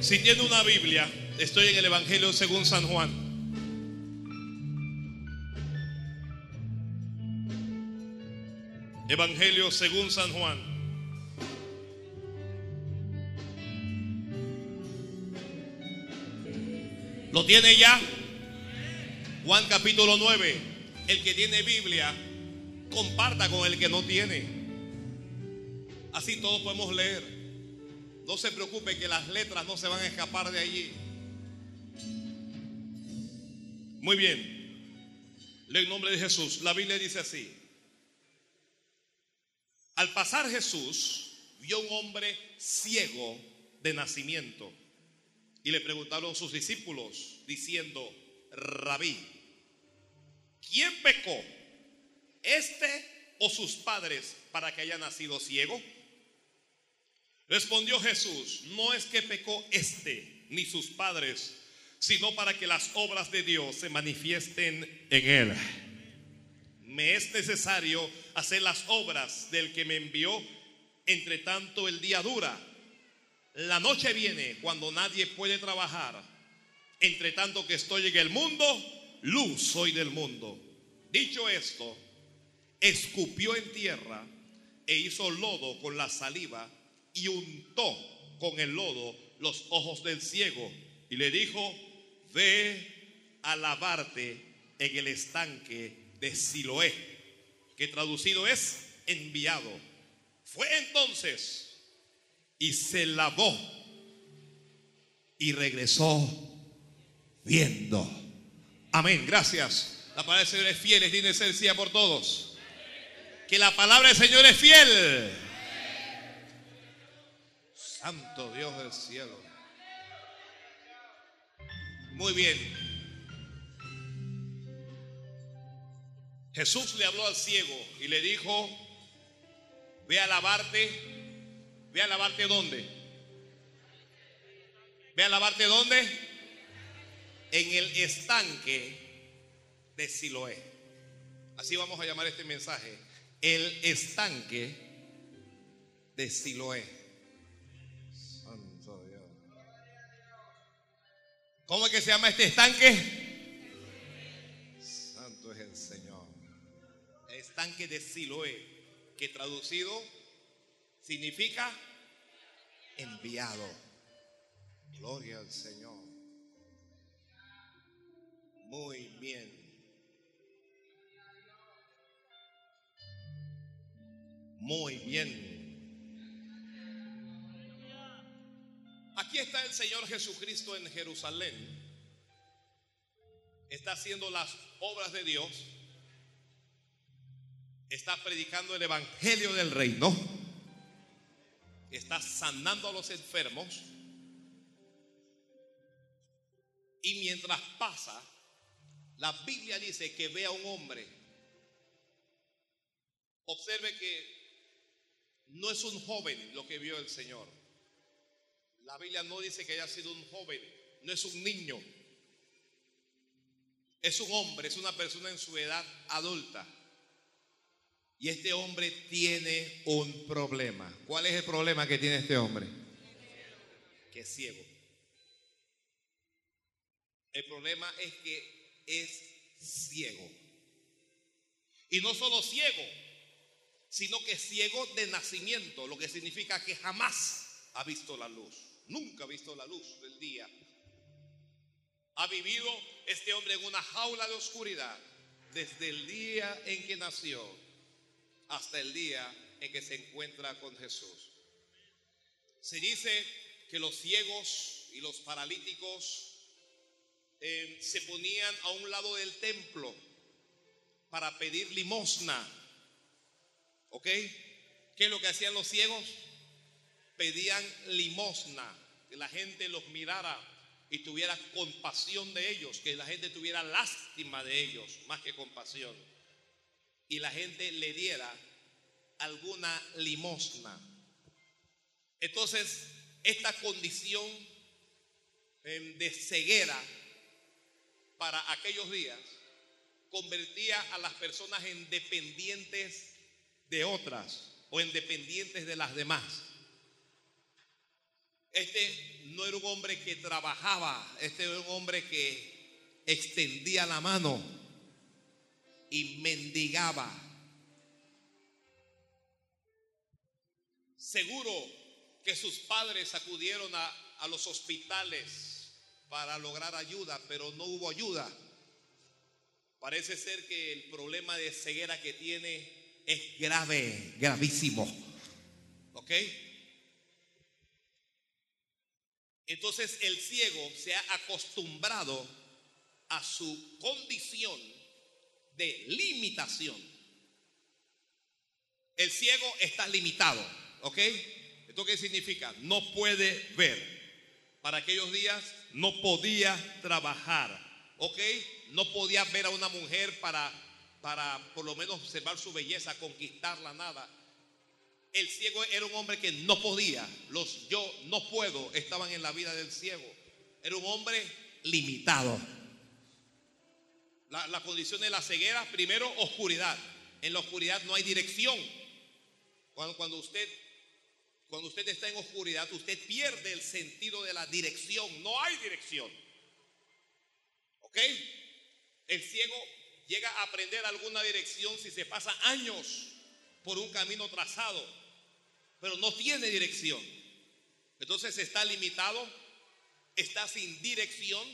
Si tiene una Biblia, estoy en el Evangelio según San Juan. Evangelio según San Juan. ¿Lo tiene ya? Juan capítulo 9. El que tiene Biblia, comparta con el que no tiene. Así todos podemos leer. No se preocupe que las letras no se van a escapar de allí. Muy bien. En nombre de Jesús. La Biblia dice así. Al pasar Jesús vio un hombre ciego de nacimiento y le preguntaron sus discípulos diciendo, rabí, ¿quién pecó? ¿Este o sus padres para que haya nacido ciego? Respondió Jesús, no es que pecó este ni sus padres, sino para que las obras de Dios se manifiesten en él. Me es necesario hacer las obras del que me envió, entre tanto el día dura. La noche viene cuando nadie puede trabajar. Entre tanto que estoy en el mundo, luz soy del mundo. Dicho esto, escupió en tierra e hizo lodo con la saliva y untó con el lodo los ojos del ciego y le dijo, ve a lavarte en el estanque de Siloé, que traducido es enviado. Fue entonces y se lavó y regresó viendo. Amén, gracias. La palabra del Señor es fiel, es decida por todos. Que la palabra del Señor es fiel. Santo Dios del cielo. Muy bien. Jesús le habló al ciego y le dijo, ve a lavarte, ve a lavarte dónde. Ve a lavarte dónde. En el estanque de Siloé. Así vamos a llamar este mensaje. El estanque de Siloé. ¿Cómo es que se llama este estanque? Santo es el Señor. El estanque de Siloé, que traducido significa enviado. Gloria al Señor. Muy bien. Muy bien. Aquí está el Señor Jesucristo en Jerusalén. Está haciendo las obras de Dios. Está predicando el Evangelio del Reino. Está sanando a los enfermos. Y mientras pasa, la Biblia dice que ve a un hombre. Observe que no es un joven lo que vio el Señor. La Biblia no dice que haya sido un joven, no es un niño. Es un hombre, es una persona en su edad adulta. Y este hombre tiene un problema. ¿Cuál es el problema que tiene este hombre? Que es ciego. El problema es que es ciego. Y no solo ciego, sino que ciego de nacimiento, lo que significa que jamás ha visto la luz, nunca ha visto la luz del día. Ha vivido este hombre en una jaula de oscuridad desde el día en que nació hasta el día en que se encuentra con Jesús. Se dice que los ciegos y los paralíticos eh, se ponían a un lado del templo para pedir limosna. ¿Ok? ¿Qué es lo que hacían los ciegos? Pedían limosna, que la gente los mirara y tuviera compasión de ellos, que la gente tuviera lástima de ellos, más que compasión. Y la gente le diera alguna limosna. Entonces, esta condición em, de ceguera para aquellos días convertía a las personas en dependientes de otras o en dependientes de las demás. Este no era un hombre que trabajaba, este era un hombre que extendía la mano y mendigaba. Seguro que sus padres acudieron a, a los hospitales para lograr ayuda, pero no hubo ayuda. Parece ser que el problema de ceguera que tiene es grave, gravísimo. ¿Ok? Entonces el ciego se ha acostumbrado a su condición de limitación. El ciego está limitado, ¿ok? ¿Esto qué significa? No puede ver. Para aquellos días no podía trabajar, ¿ok? No podía ver a una mujer para, para por lo menos observar su belleza, conquistarla, nada. El ciego era un hombre que no podía. Los yo no puedo estaban en la vida del ciego. Era un hombre limitado. La, condición de la ceguera, primero, oscuridad. En la oscuridad no hay dirección. Cuando, cuando, usted, cuando usted está en oscuridad, usted pierde el sentido de la dirección. No hay dirección. ¿Ok? El ciego llega a aprender alguna dirección si se pasa años por un camino trazado pero no tiene dirección. Entonces está limitado, está sin dirección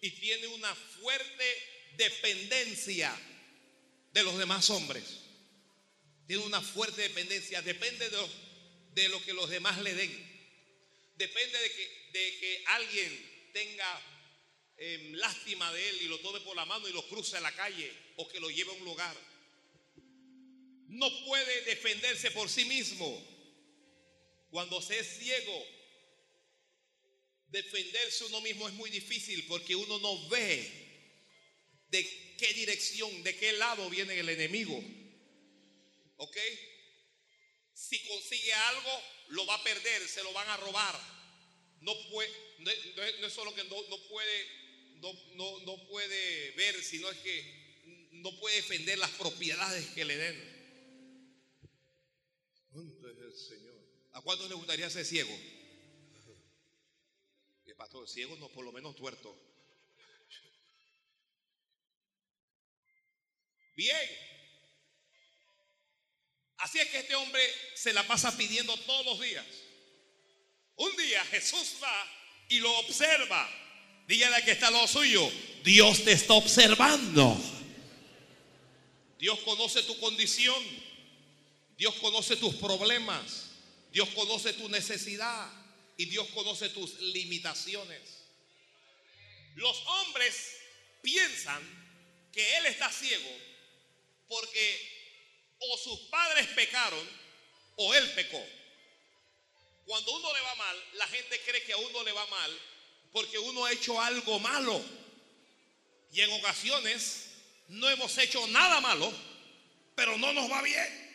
y tiene una fuerte dependencia de los demás hombres. Tiene una fuerte dependencia, depende de lo, que los demás le den. Depende de que, alguien tenga eh, lástima de él y lo tome por la mano y lo cruce a la calle o que lo lleve a un lugar. No puede defenderse por sí mismo. Cuando se es ciego, defenderse uno mismo es muy difícil porque uno no ve de qué dirección, de qué lado viene el enemigo. ¿Ok? Si consigue algo, lo va a perder, se lo van a robar. No, puede, no, es solo que no, puede, no, no puede ver, sino es que no puede defender las propiedades que le den. ¿A cuántos les gustaría ser ciego? Que pastor, ciego no, por lo menos tuerto. Bien. Así es que este hombre se la pasa pidiendo todos los días. Un día Jesús va y lo observa. Dígale a que está lo suyo. Dios te está observando. Dios conoce tu condición. Dios conoce tus problemas. Dios conoce tu necesidad y Dios conoce tus limitaciones. Los hombres piensan que Él está ciego porque o sus padres pecaron o Él pecó. Cuando uno le va mal, la gente cree que a uno le va mal porque uno ha hecho algo malo. Y en ocasiones no hemos hecho nada malo, pero no nos va bien.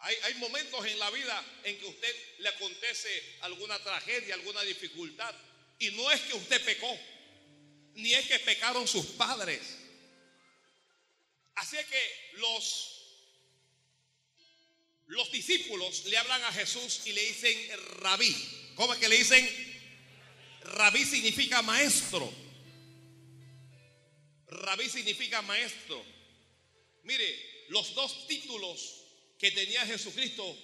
Hay, momentos en la vida en que usted le acontece alguna tragedia, alguna dificultad. Y no es que usted pecó, ni es que pecaron sus padres. Así que los, los discípulos le hablan a Jesús y le dicen rabí. ¿Cómo es que le dicen? Rabí significa maestro. Rabí significa maestro. Mire, los dos títulos que tenía Jesucristo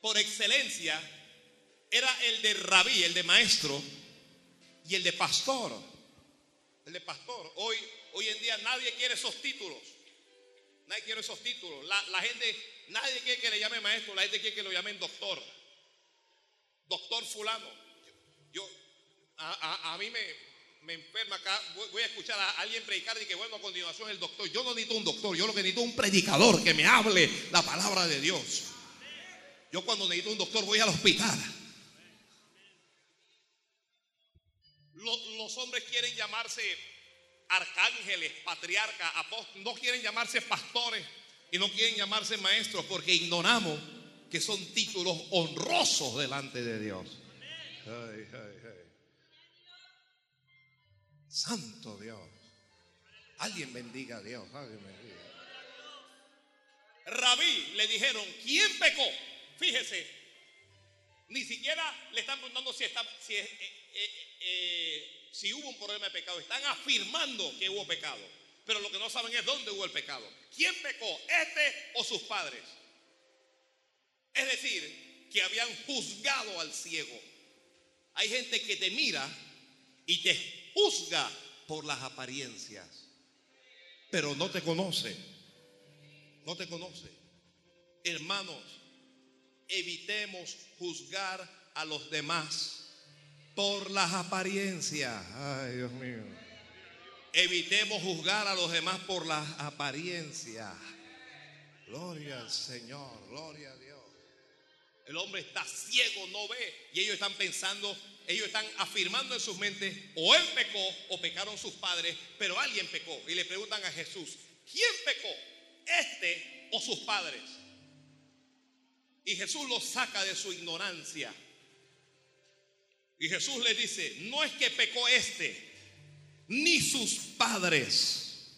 por excelencia era el de rabí, el de maestro, y el de pastor. El de pastor. Hoy, hoy en día nadie quiere esos títulos. Nadie quiere esos títulos. La, gente, nadie quiere que le llame maestro, la gente quiere que lo llamen doctor. Doctor fulano. Yo, a mí me, me enferma acá, voy, a escuchar a alguien predicar y que bueno, a continuación el doctor. Yo no necesito un doctor, yo lo que necesito es un predicador que me hable la palabra de Dios. Yo cuando necesito un doctor voy al hospital. Los, hombres quieren llamarse arcángeles, patriarcas, apóstoles, no quieren llamarse pastores y no quieren llamarse maestros porque ignoramos que son títulos honrosos delante de Dios. Ay, ay. Santo Dios. Alguien bendiga a Dios. Rabí le dijeron, ¿quién pecó? Fíjese, Ni siquiera le están preguntando si, está, eh, eh, eh, si hubo un problema de pecado. Están afirmando que hubo pecado. Pero lo que no saben es dónde hubo el pecado. ¿Quién pecó? ¿Este o sus padres? Es decir, que habían juzgado al ciego. Hay gente que te mira y te juzga por las apariencias, pero no te conoce. No te conoce. Hermanos, evitemos juzgar a los demás por las apariencias. Ay, Dios mío. Evitemos juzgar a los demás por las apariencias. Gloria al Señor, gloria a Dios. El hombre está ciego, no ve. Y ellos están pensando, ellos están afirmando en sus mentes, o él pecó o pecaron sus padres, pero alguien pecó. Y le preguntan a Jesús, ¿quién pecó? ¿Este o sus padres? Y Jesús los saca de su ignorancia. Y Jesús les dice, no es que pecó este, ni sus padres,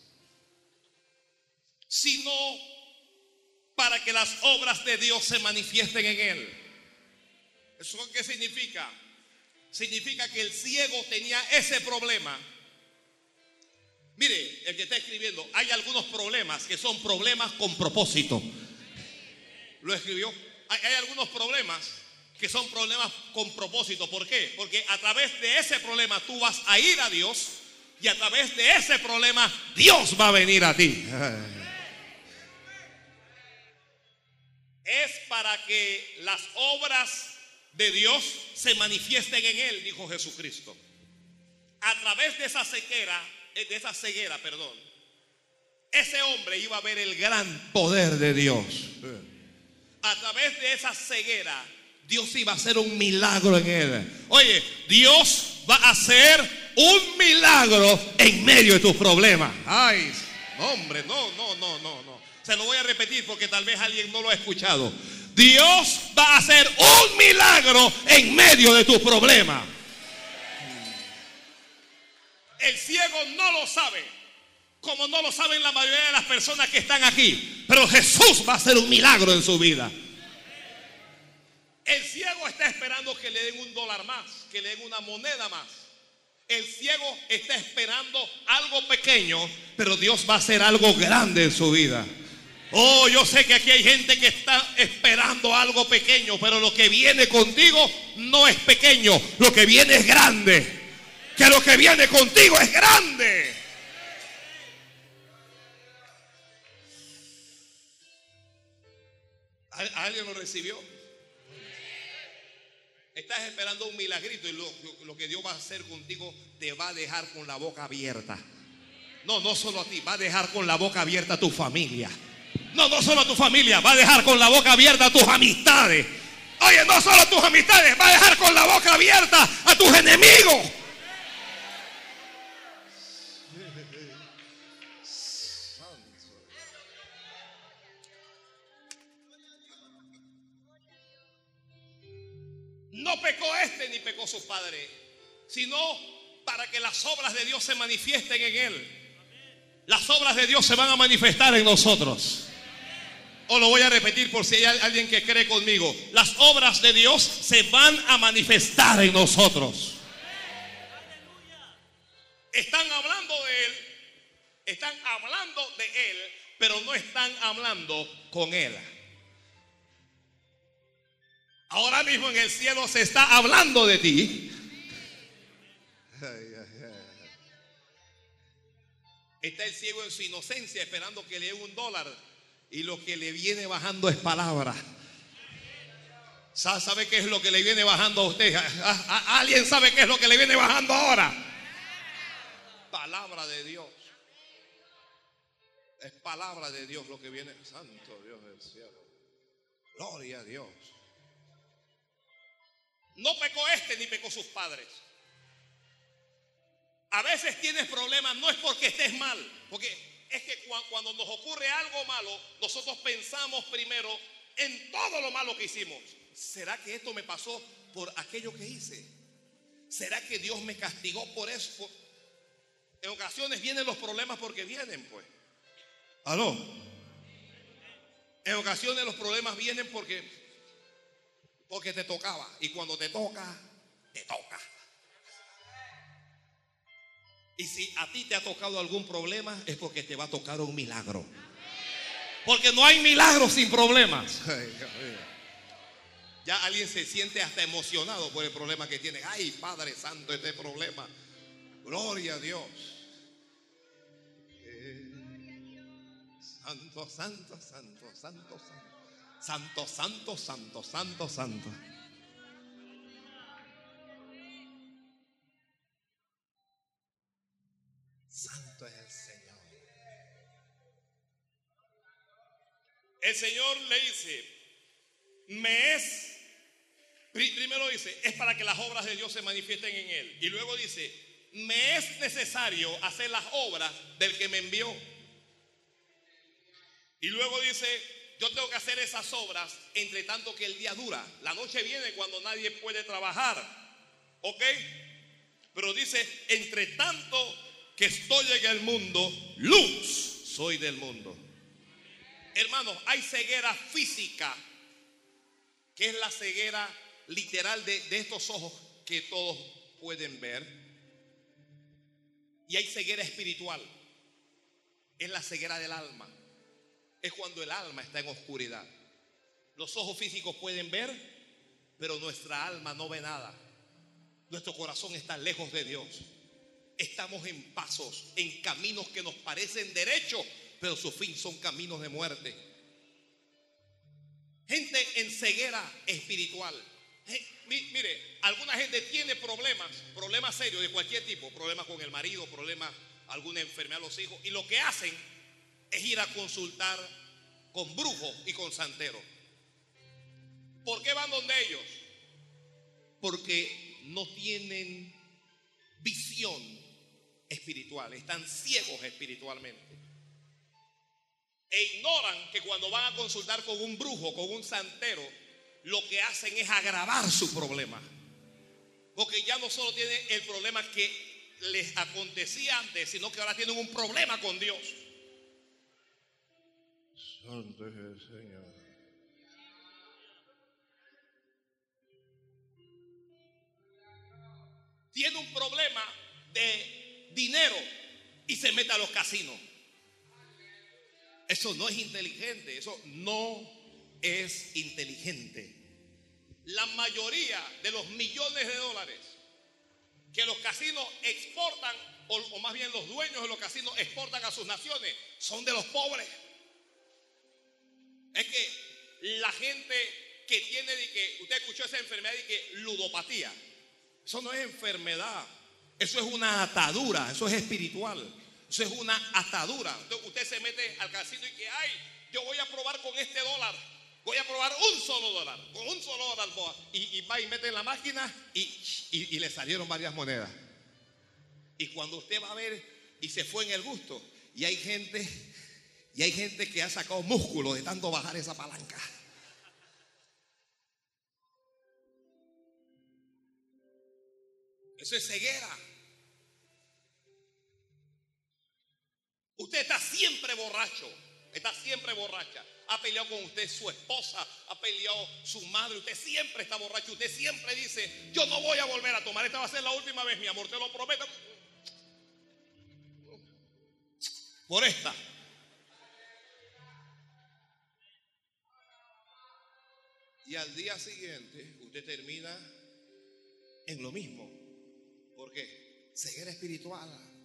sino para que las obras de Dios se manifiesten en él. ¿Eso qué significa? Significa que el ciego tenía ese problema. Mire, el que está escribiendo, hay algunos problemas que son problemas con propósito. Lo escribió. Hay, algunos problemas que son problemas con propósito. ¿Por qué? Porque a través de ese problema tú vas a ir a Dios y a través de ese problema Dios va a venir a ti. Es para que las obras de Dios se manifiesten en él, dijo Jesucristo. A través de esa ceguera, de esa ceguera, perdón, ese hombre iba a ver el gran poder de Dios. A través de esa ceguera, Dios iba a hacer un milagro en él. Oye, Dios va a hacer un milagro en medio de tus problemas. Ay, hombre, no, no, no, no, no. Se lo voy a repetir porque tal vez alguien no lo ha escuchado. Dios va a hacer un milagro en medio de tus problemas. El ciego no lo sabe, como no lo saben la mayoría de las personas que están aquí. Pero Jesús va a hacer un milagro en su vida. El ciego está esperando que le den un dólar más, que le den una moneda más. El ciego está esperando algo pequeño, pero Dios va a hacer algo grande en su vida. Oh, yo sé que aquí hay gente que está esperando algo pequeño, pero lo que viene contigo no es pequeño, lo que viene es grande. Que lo que viene contigo es grande. ¿Alguien lo recibió? Estás esperando un milagrito y lo, lo, que Dios va a hacer contigo te va a dejar con la boca abierta. No, no solo a ti, va a dejar con la boca abierta a tu familia. No, no solo a tu familia, va a dejar con la boca abierta a tus amistades. Oye, no solo a tus amistades, va a dejar con la boca abierta a tus enemigos. No pecó este ni pecó su padre, sino para que las obras de Dios se manifiesten en él. Las obras de Dios se van a manifestar en nosotros. O lo voy a repetir por si hay alguien que cree conmigo. Las obras de Dios se van a manifestar en nosotros. Están hablando de Él. Están hablando de Él, pero no están hablando con Él. Ahora mismo en el cielo se está hablando de ti. Está el ciego en su inocencia esperando que le dé un dólar y lo que le viene bajando es palabra. ¿Sabe qué es lo que le viene bajando a usted? ¿Alguien sabe qué es lo que le viene bajando ahora? Palabra de Dios. Es palabra de Dios lo que viene. Santo Dios del cielo. Gloria a Dios. No pecó este ni pecó sus padres. A veces tienes problemas, no es porque estés mal, porque es que cuando nos ocurre algo malo, nosotros pensamos primero en todo lo malo que hicimos. ¿Será que esto me pasó por aquello que hice? ¿Será que Dios me castigó por eso? En ocasiones vienen los problemas porque vienen, pues. ¿Aló? En ocasiones los problemas vienen porque Porque te tocaba. Y cuando te toca, te toca. Y si a ti te ha tocado algún problema, es porque te va a tocar un milagro. Porque no hay milagros sin problemas. Ya alguien se siente hasta emocionado por el problema que tiene. Ay, Padre Santo, este problema. Gloria a Dios. Santo, santo, santo, santo, santo. Santo, santo, santo, santo, santo. El Señor le dice, me es, primero dice, es para que las obras de Dios se manifiesten en él. Y luego dice, me es necesario hacer las obras del que me envió. Y luego dice, yo tengo que hacer esas obras entre tanto que el día dura. La noche viene cuando nadie puede trabajar. ¿Ok? Pero dice, entre tanto que estoy en el mundo, luz soy del mundo. Hermanos, hay ceguera física, que es la ceguera literal de, de estos ojos que todos pueden ver. Y hay ceguera espiritual, es la ceguera del alma. Es cuando el alma está en oscuridad. Los ojos físicos pueden ver, pero nuestra alma no ve nada. Nuestro corazón está lejos de Dios estamos en pasos, en caminos que nos parecen derechos, pero su fin son caminos de muerte. Gente en ceguera espiritual. mire, alguna gente tiene problemas, problemas serios de cualquier tipo, problemas con el marido, problemas, alguna enfermedad los hijos, y lo que hacen es ir a consultar con brujos y con santeros. ¿Por qué van donde ellos? Porque no tienen visión espiritual, están ciegos espiritualmente. E ignoran que cuando van a consultar con un brujo, con un santero, lo que hacen es agravar su problema. Porque ya no solo tienen el problema que les acontecía antes, sino que ahora tienen un problema con Dios. Santo es el Señor. Tiene un problema de dinero y se mete a los casinos. Eso no es inteligente, eso no es inteligente. La mayoría de los millones de dólares que los casinos exportan, o, más bien los dueños de los casinos exportan a sus naciones, son de los pobres. Es que la gente que tiene, de que, usted escuchó esa enfermedad de que ludopatía, eso no es enfermedad, eso es una atadura, eso es espiritual. Eso es una atadura. Usted se mete al casino y que, ay, yo voy a probar con este dólar. Voy a probar un solo dólar. Con un solo dólar. Y, va y mete en la máquina y, le salieron varias monedas. Y cuando usted va a ver y se fue en el gusto. Y hay gente, y hay gente que ha sacado músculo de tanto bajar esa palanca. Eso es ceguera. Usted está siempre borracho, está siempre borracha. Ha peleado con usted su esposa, ha peleado su madre, usted siempre está borracho, usted siempre dice, yo no voy a volver a tomar, esta va a ser la última vez, mi amor, te lo prometo. Por esta. Y al día siguiente usted termina en lo mismo. ¿Por qué? Ceguera espiritual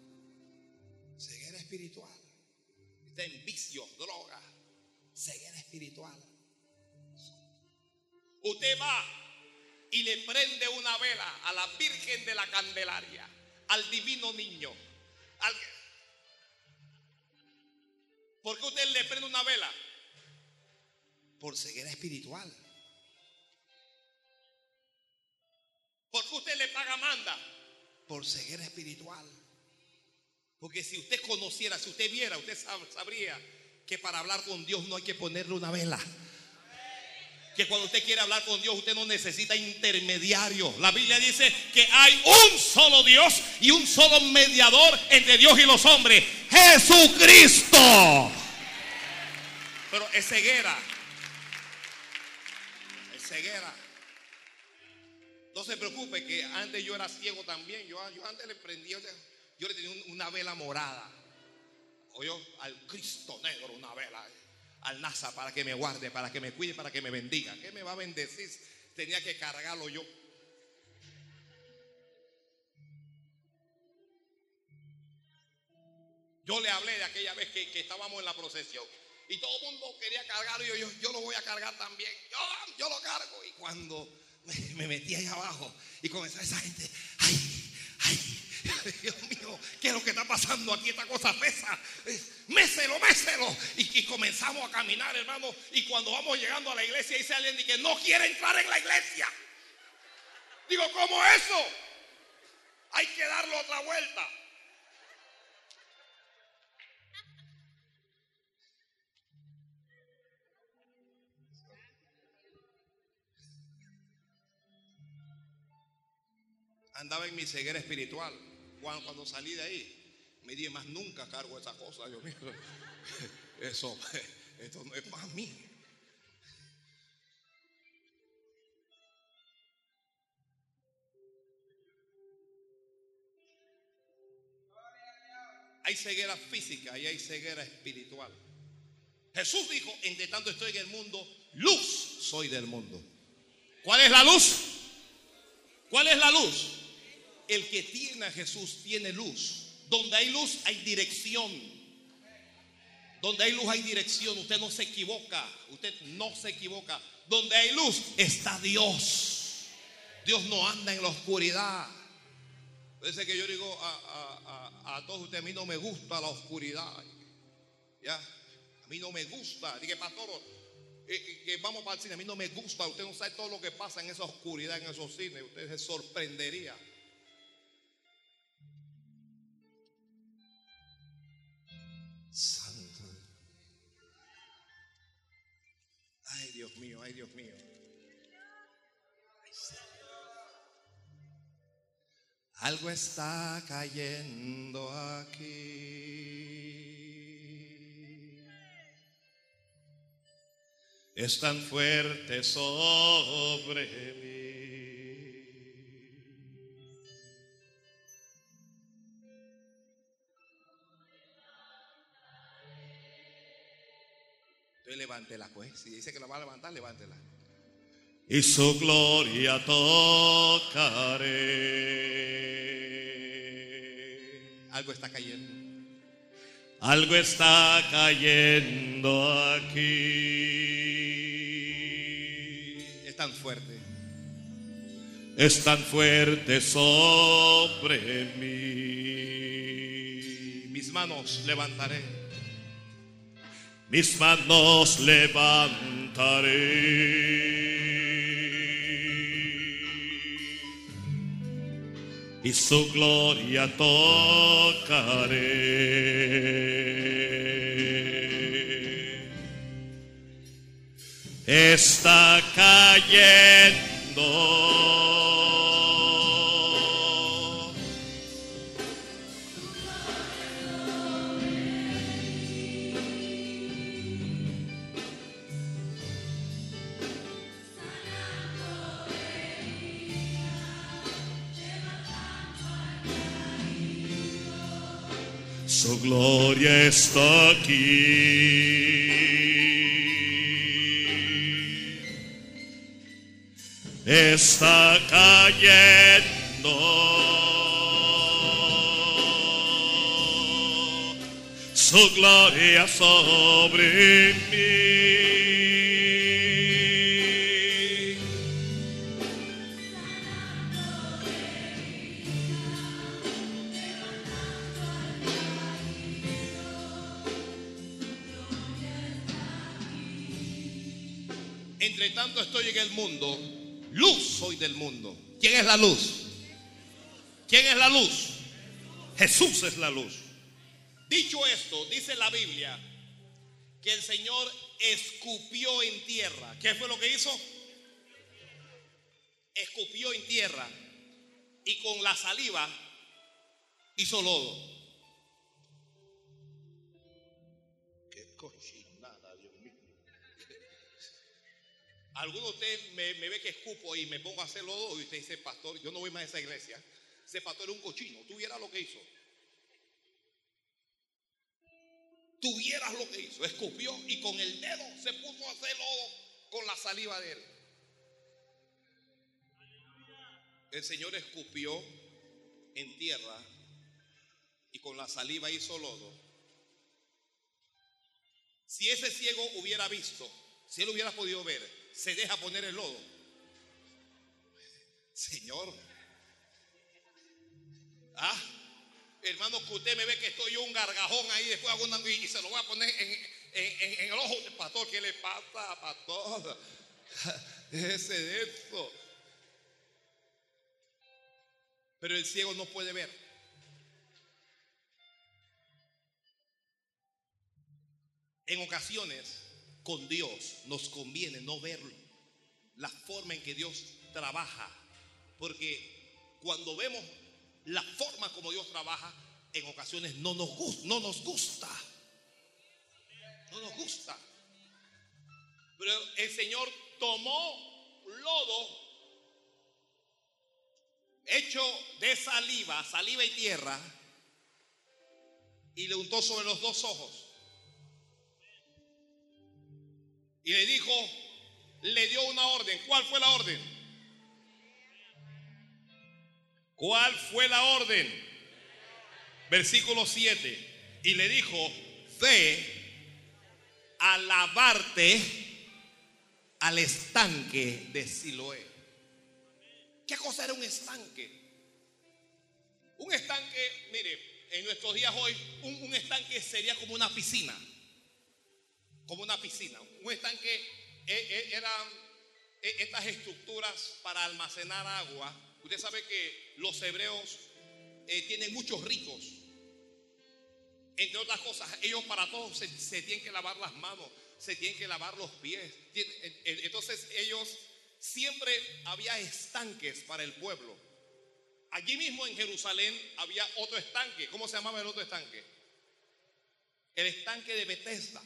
espiritual. Está en vicios, droga, ceguera espiritual. Usted va y le prende una vela a la Virgen de la Candelaria, al divino niño. Al... ¿Por qué usted le prende una vela? Por ceguera espiritual. ¿Por qué usted le paga manda? Por ceguera espiritual. Porque si usted conociera, si usted viera, usted sabría que para hablar con Dios no hay que ponerle una vela. Que cuando usted quiere hablar con Dios, usted no necesita intermediario. La Biblia dice que hay un solo Dios y un solo mediador entre Dios y los hombres. Jesucristo. Pero es ceguera. Es ceguera. No se preocupe que antes yo era ciego también. Yo, antes le prendía, yo le tenía una vela morada. O yo al Cristo negro una vela. Al NASA para que me guarde, para que me cuide, para que me bendiga. ¿Qué me va a bendecir? Tenía que cargarlo yo. Yo le hablé de aquella vez que, estábamos en la procesión y todo el mundo quería cargarlo y yo, yo, yo lo voy a cargar también. Yo, yo lo cargo. Y cuando me, metí ahí abajo y comenzó esa gente, ay, Dios mío, ¿qué es lo que está pasando aquí? Esta cosa pesa. Méselo, méselo. Y, comenzamos a caminar, hermano. Y cuando vamos llegando a la iglesia, dice alguien que no quiere entrar en la iglesia. Digo, ¿cómo eso? Hay que darle otra vuelta. andaba en mi ceguera espiritual. Cuando, salí de ahí, me dije, más nunca cargo esa cosa, mío. Eso, esto no es para mí. Hay ceguera física y hay ceguera espiritual. Jesús dijo, entre tanto estoy en el mundo, luz soy del mundo. ¿Cuál es la luz? ¿Cuál es la luz? El que tiene a Jesús tiene luz. Donde hay luz hay dirección. Donde hay luz hay dirección. Usted no se equivoca. Usted no se equivoca. Donde hay luz está Dios. Dios no anda en la oscuridad. Parece que yo digo a, todos ustedes, a mí no me gusta la oscuridad. ¿Ya? A mí no me gusta. Dije, pastor, eh, eh, que vamos para el cine. A mí no me gusta. Usted no sabe todo lo que pasa en esa oscuridad, en esos cines. Usted se sorprendería. Santo. Ay, Dios mío, ay, Dios mío. Algo está cayendo aquí. Es tan fuerte sobre mí. Levántela, pues. Si dice que la va a levantar, levántela. Y su gloria tocaré. Algo está cayendo. Algo está cayendo aquí. Es tan fuerte. Es tan fuerte sobre mí. Mis manos levantaré mis manos levantaré. Y su gloria tocaré. Está cayendo gloria está aquí. Está cayendo. Su gloria sobre mí. Mundo, luz soy del mundo. ¿Quién es la luz? ¿Quién es la luz? Jesús es la luz. Dicho esto, dice la Biblia que el Señor escupió en tierra. ¿Qué fue lo que hizo? Escupió en tierra y con la saliva hizo lodo. Alguno de ustedes me, ve que escupo y me pongo a hacer lodo y usted dice, pastor, yo no voy más a esa iglesia. Ese pastor era un cochino. Tuviera lo que hizo. Tuvieras lo que hizo. Escupió y con el dedo se puso a hacer lodo con la saliva de él. El Señor escupió en tierra y con la saliva hizo lodo. Si ese ciego hubiera visto, si él hubiera podido ver, se deja poner el lodo. Señor, ah, hermano, que usted me ve que estoy un gargajón ahí, después hago y, se lo voy a poner en, el ojo del pastor. ¿Qué le pasa, pastor? Ese de eso. Pero el ciego no puede ver. En ocasiones, con Dios nos conviene no ver la forma en que Dios trabaja. Porque cuando vemos la forma como Dios trabaja, en ocasiones no nos, gusta, no nos gusta. No nos gusta. Pero el Señor tomó lodo hecho de saliva, saliva y tierra, y le untó sobre los dos ojos. Y le dijo, le dio una orden. ¿Cuál fue la orden? ¿Cuál fue la orden? Versículo 7. Y le dijo, ve a lavarte al estanque de Siloé. ¿Qué cosa era un estanque? Un estanque, mire, en nuestros días hoy, un, un estanque sería como una piscina como una piscina. Un estanque eh, eh, eran eh, estas estructuras para almacenar agua. Usted sabe que los hebreos tienen muchos ritos. Entre otras cosas, ellos para todos se, se, tienen que lavar las manos, se tienen que lavar los pies. Entonces ellos siempre había estanques para el pueblo. Allí mismo en Jerusalén había otro estanque. ¿Cómo se llamaba el otro estanque? El estanque de Bethesda.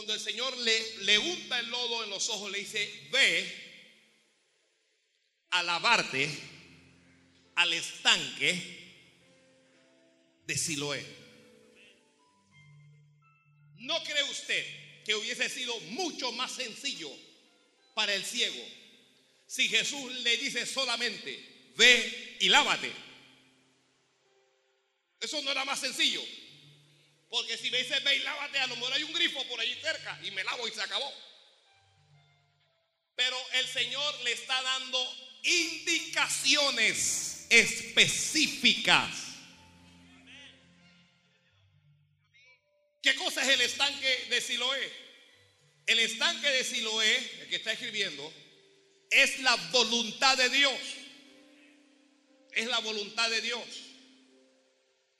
Cuando el Señor le, le unta el lodo en los ojos, le dice, ve a lavarte al estanque de Siloé. ¿No cree usted que hubiese sido mucho más sencillo para el ciego si Jesús le dice solamente, ve y lávate? Eso no era más sencillo. Porque si me dice ve y lávate, a lo mejor hay un grifo por ahí cerca y me lavo y se acabó. Pero el Señor le está dando indicaciones específicas. ¿Qué cosa es el estanque de Siloé? El estanque de Siloé, el que está escribiendo, es la voluntad de Dios. Es la voluntad de Dios.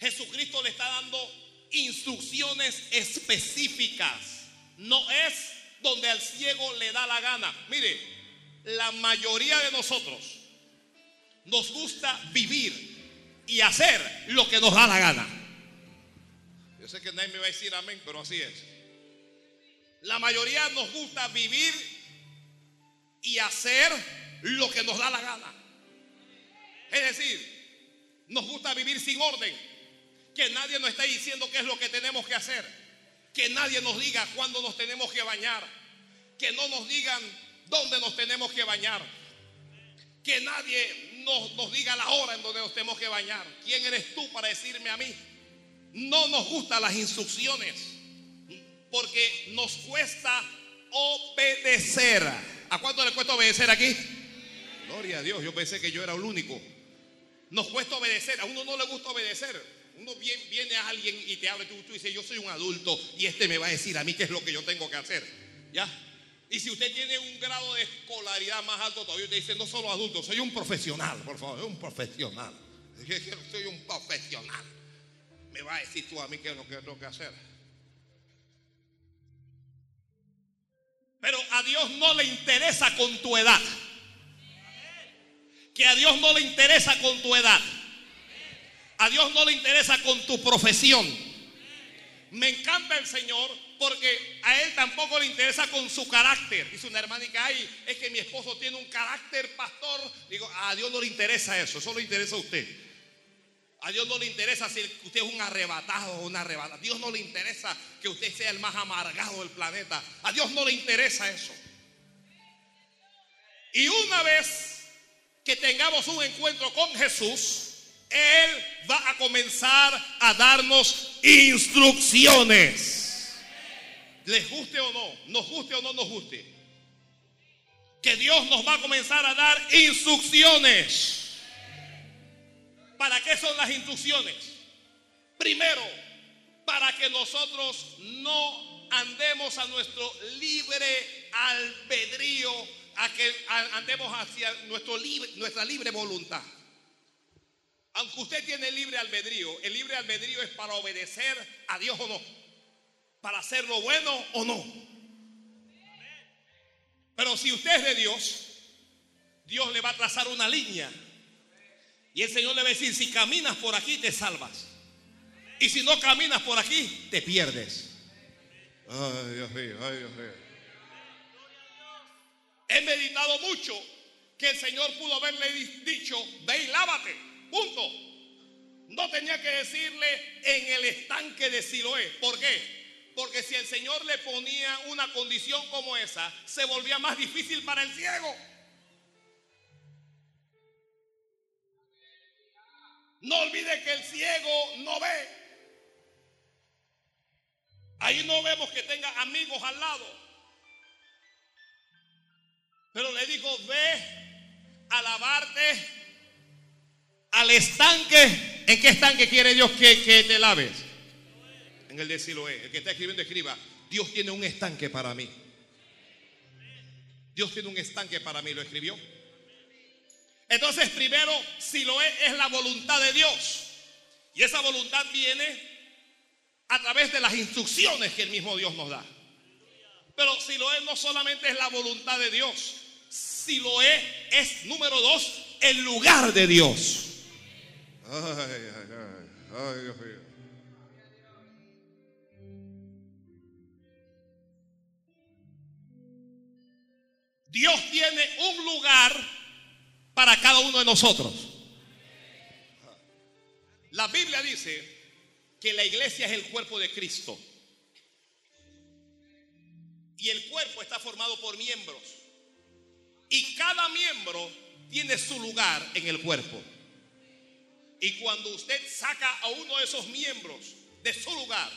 Jesucristo le está dando instrucciones específicas. No es donde al ciego le da la gana. Mire, la mayoría de nosotros nos gusta vivir y hacer lo que nos da la gana. Yo sé que nadie me va a decir amén, pero así es. La mayoría nos gusta vivir y hacer lo que nos da la gana. Es decir, nos gusta vivir sin orden que nadie nos está diciendo qué es lo que tenemos que hacer. Que nadie nos diga cuándo nos tenemos que bañar. Que no nos digan dónde nos tenemos que bañar. Que nadie nos, nos diga la hora en donde nos tenemos que bañar. ¿Quién eres tú para decirme a mí? No nos gustan las instrucciones. Porque nos cuesta obedecer. ¿A cuánto le cuesta obedecer aquí? Gloria a Dios, yo pensé que yo era el único. Nos cuesta obedecer, a uno no le gusta obedecer. Uno viene, a alguien y te habla, tú, tú dices, yo soy un adulto y este me va a decir a mí qué es lo que yo tengo que hacer. ¿Ya? Y si usted tiene un grado de escolaridad más alto todavía, usted dice, no solo adulto, soy un profesional, por favor, un profesional. Soy un profesional. Me va a decir tú a mí qué es lo que tengo que hacer. Pero a Dios no le interesa con tu edad. Que a Dios no le interesa con tu edad. A Dios no le interesa con tu profesión. Me encanta el Señor porque a Él tampoco le interesa con su carácter. Dice una hermana que ay, es que mi esposo tiene un carácter pastor. Digo, a Dios no le interesa eso, eso le interesa a usted. A Dios no le interesa si usted es un arrebatado o una arrebatada. A Dios no le interesa que usted sea el más amargado del planeta. A Dios no le interesa eso. Y una vez que tengamos un encuentro con Jesús, él va a comenzar a darnos instrucciones. Les guste o no, nos guste o no nos guste. Que Dios nos va a comenzar a dar instrucciones. ¿Para qué son las instrucciones? Primero, para que nosotros no andemos a nuestro libre albedrío, a que andemos hacia nuestro libre, nuestra libre voluntad. Aunque usted tiene libre albedrío, el libre albedrío es para obedecer a Dios o no, para hacer lo bueno o no. Pero si usted es de Dios, Dios le va a trazar una línea. Y el Señor le va a decir, si caminas por aquí te salvas. Y si no caminas por aquí, te pierdes. Ay, Dios mío, ay, Dios mío. He meditado mucho que el Señor pudo haberle dicho, ve y lávate. Punto. No tenía que decirle en el estanque de Siloé. ¿Por qué? Porque si el Señor le ponía una condición como esa, se volvía más difícil para el ciego. No olvide que el ciego no ve. Ahí no vemos que tenga amigos al lado. Pero le dijo, ve a lavarte al estanque. ¿En qué estanque quiere Dios que, que te laves? En el de Siloé. El que está escribiendo escriba. Dios tiene un estanque para mí. Dios tiene un estanque para mí. ¿Lo escribió? Entonces, primero, Siloé es la voluntad de Dios. Y esa voluntad viene a través de las instrucciones que el mismo Dios nos da. Pero Siloé no solamente es la voluntad de Dios. Siloé es, número dos, el lugar de Dios. Dios tiene un lugar para cada uno de nosotros. La Biblia dice que la iglesia es el cuerpo de Cristo. Y el cuerpo está formado por miembros. Y cada miembro tiene su lugar en el cuerpo. Y cuando usted saca a uno de esos miembros de su lugar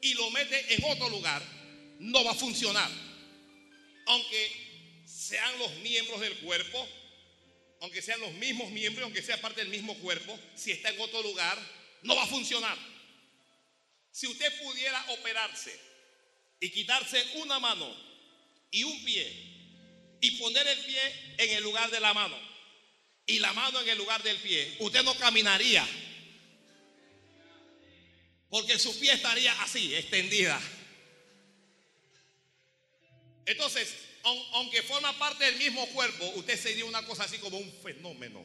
y lo mete en otro lugar, no va a funcionar. Aunque sean los miembros del cuerpo, aunque sean los mismos miembros, aunque sea parte del mismo cuerpo, si está en otro lugar, no va a funcionar. Si usted pudiera operarse y quitarse una mano y un pie y poner el pie en el lugar de la mano, y la mano en el lugar del pie, usted no caminaría. Porque su pie estaría así, extendida. Entonces, aunque forma parte del mismo cuerpo, usted sería una cosa así como un fenómeno.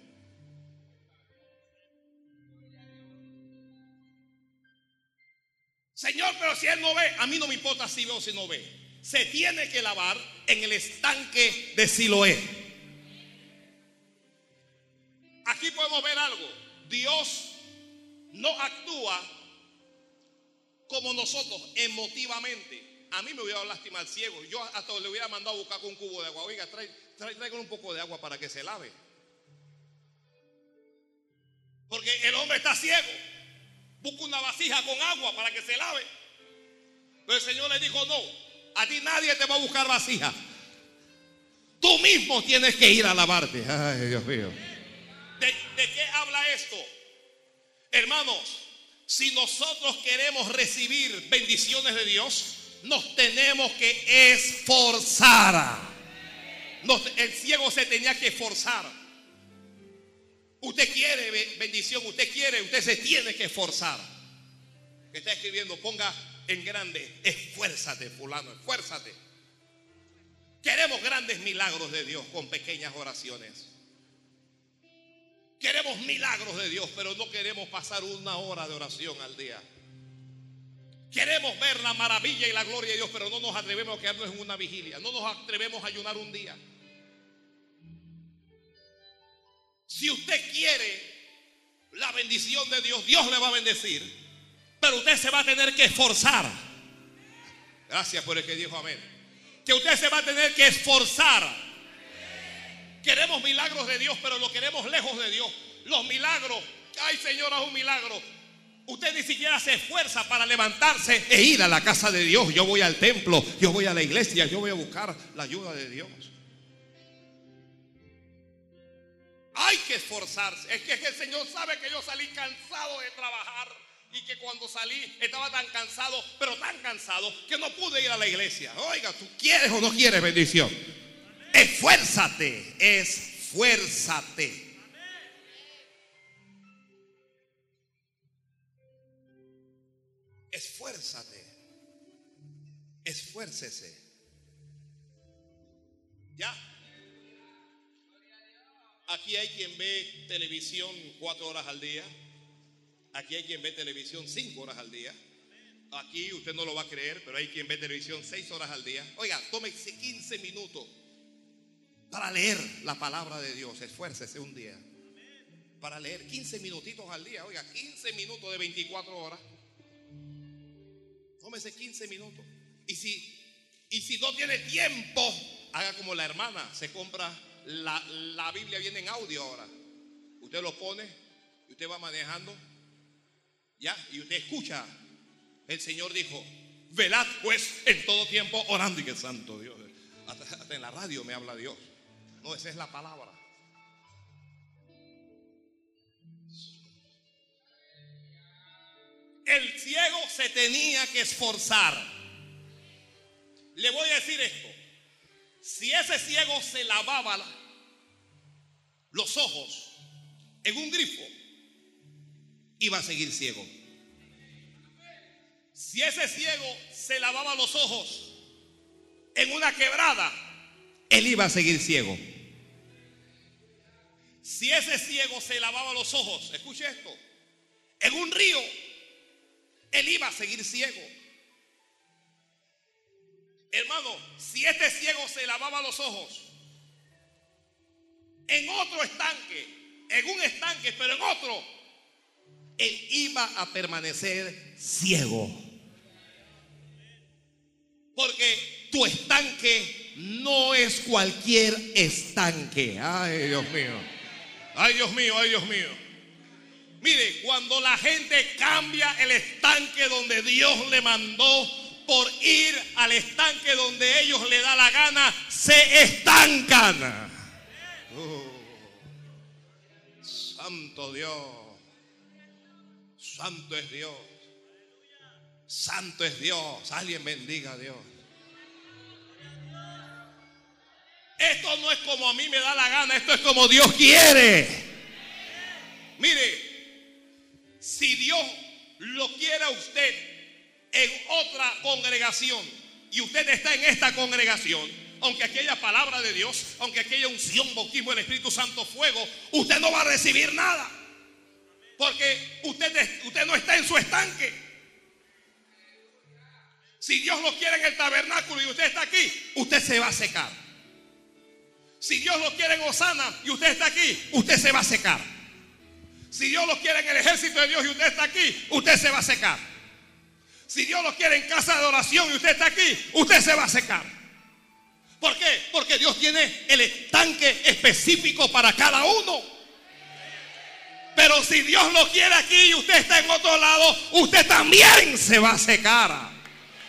Señor, pero si él no ve, a mí no me importa si ve o si no ve. Se tiene que lavar en el estanque de Siloé. Aquí podemos ver algo. Dios no actúa como nosotros emotivamente. A mí me hubiera lastimado al ciego. Yo hasta le hubiera mandado a buscar con un cubo de agua. Oiga, trae, trae, un poco de agua para que se lave. Porque el hombre está ciego. Busca una vasija con agua para que se lave. Pero el Señor le dijo, no, a ti nadie te va a buscar vasija. Tú mismo tienes que ir a lavarte. Ay, Dios mío. ¿De, qué habla esto? Hermanos, si nosotros queremos recibir bendiciones de Dios, nos tenemos que esforzar. el ciego se tenía que esforzar. Usted quiere bendición, usted quiere, usted se tiene que esforzar. Que está escribiendo, ponga en grande, esfuérzate, fulano, esfuérzate. Queremos grandes milagros de Dios con pequeñas oraciones. Queremos milagros de Dios, pero no queremos pasar una hora de oración al día. Queremos ver la maravilla y la gloria de Dios, pero no nos atrevemos a quedarnos en una vigilia. No nos atrevemos a ayunar un día. Si usted quiere la bendición de Dios, Dios le va a bendecir. Pero usted se va a tener que esforzar. Gracias por el que dijo amén. Que usted se va a tener que esforzar. Queremos milagros de Dios, pero lo queremos lejos de Dios. Los milagros, ay Señor, haz un milagro. Usted ni siquiera se esfuerza para levantarse e ir a la casa de Dios. Yo voy al templo, yo voy a la iglesia, yo voy a buscar la ayuda de Dios. Hay que esforzarse. Es que, el Señor sabe que yo salí cansado de trabajar y que cuando salí estaba tan cansado, pero tan cansado que no pude ir a la iglesia. Oiga, ¿tú quieres o no quieres bendición? Esfuérzate, esfuérzate. Esfuérzate. Esfuércese. ¿Ya? Aquí hay quien ve televisión cuatro horas al día. Aquí hay quien ve televisión cinco horas al día. Aquí usted no lo va a creer, pero hay quien ve televisión seis horas al día. Oiga, tómese 15 minutos para leer la palabra de Dios. Esfuércese un día. Para leer 15 minutitos al día. Oiga, 15 minutos de 24 horas. Tómese 15 minutos. Y si, y si no tiene tiempo, haga como la hermana, se compra la, Biblia viene en audio ahora. Usted lo pone y usted va manejando. ¿Ya? Y usted escucha. El Señor dijo, velad pues en todo tiempo orando y que santo Dios. Hasta, en la radio me habla Dios. No, esa es la palabra. El ciego se tenía que esforzar. Le voy a decir esto. Si ese ciego se lavaba los ojos en un grifo, iba a seguir ciego. Si ese ciego se lavaba los ojos en una quebrada, él iba a seguir ciego. Si ese ciego se lavaba los ojos, escuche esto, en un río, él iba a seguir ciego. Hermano, si este ciego se lavaba los ojos en otro estanque, en un estanque, pero en otro, él iba a permanecer ciego. Porque tu estanque no es cualquier estanque. Ay, Dios mío. Ay, Dios mío, ay, Dios mío. Mire, cuando la gente cambia el estanque donde Dios le mandó por ir al estanque donde ellos le da la gana, se estancan. Oh. santo Dios. Santo es Dios. Santo es Dios. Alguien bendiga a Dios. Esto no es como a mí me da la gana, esto es como Dios quiere. Mire, si Dios lo quiere a usted, en otra congregación y usted está en esta congregación, aunque aquella palabra de Dios, aunque aquella unción, bautismo del Espíritu Santo, fuego, usted no va a recibir nada. Porque usted, usted no está en su estanque. Si Dios lo quiere en el tabernáculo y usted está aquí, usted se va a secar. Si Dios lo quiere en Osana y usted está aquí, usted se va a secar. Si Dios lo quiere en el ejército de Dios y usted está aquí, usted se va a secar. Si Dios lo quiere en casa de oración y usted está aquí, usted se va a secar. ¿Por qué? Porque Dios tiene el estanque específico para cada uno. Pero si Dios lo quiere aquí y usted está en otro lado, usted también se va a secar.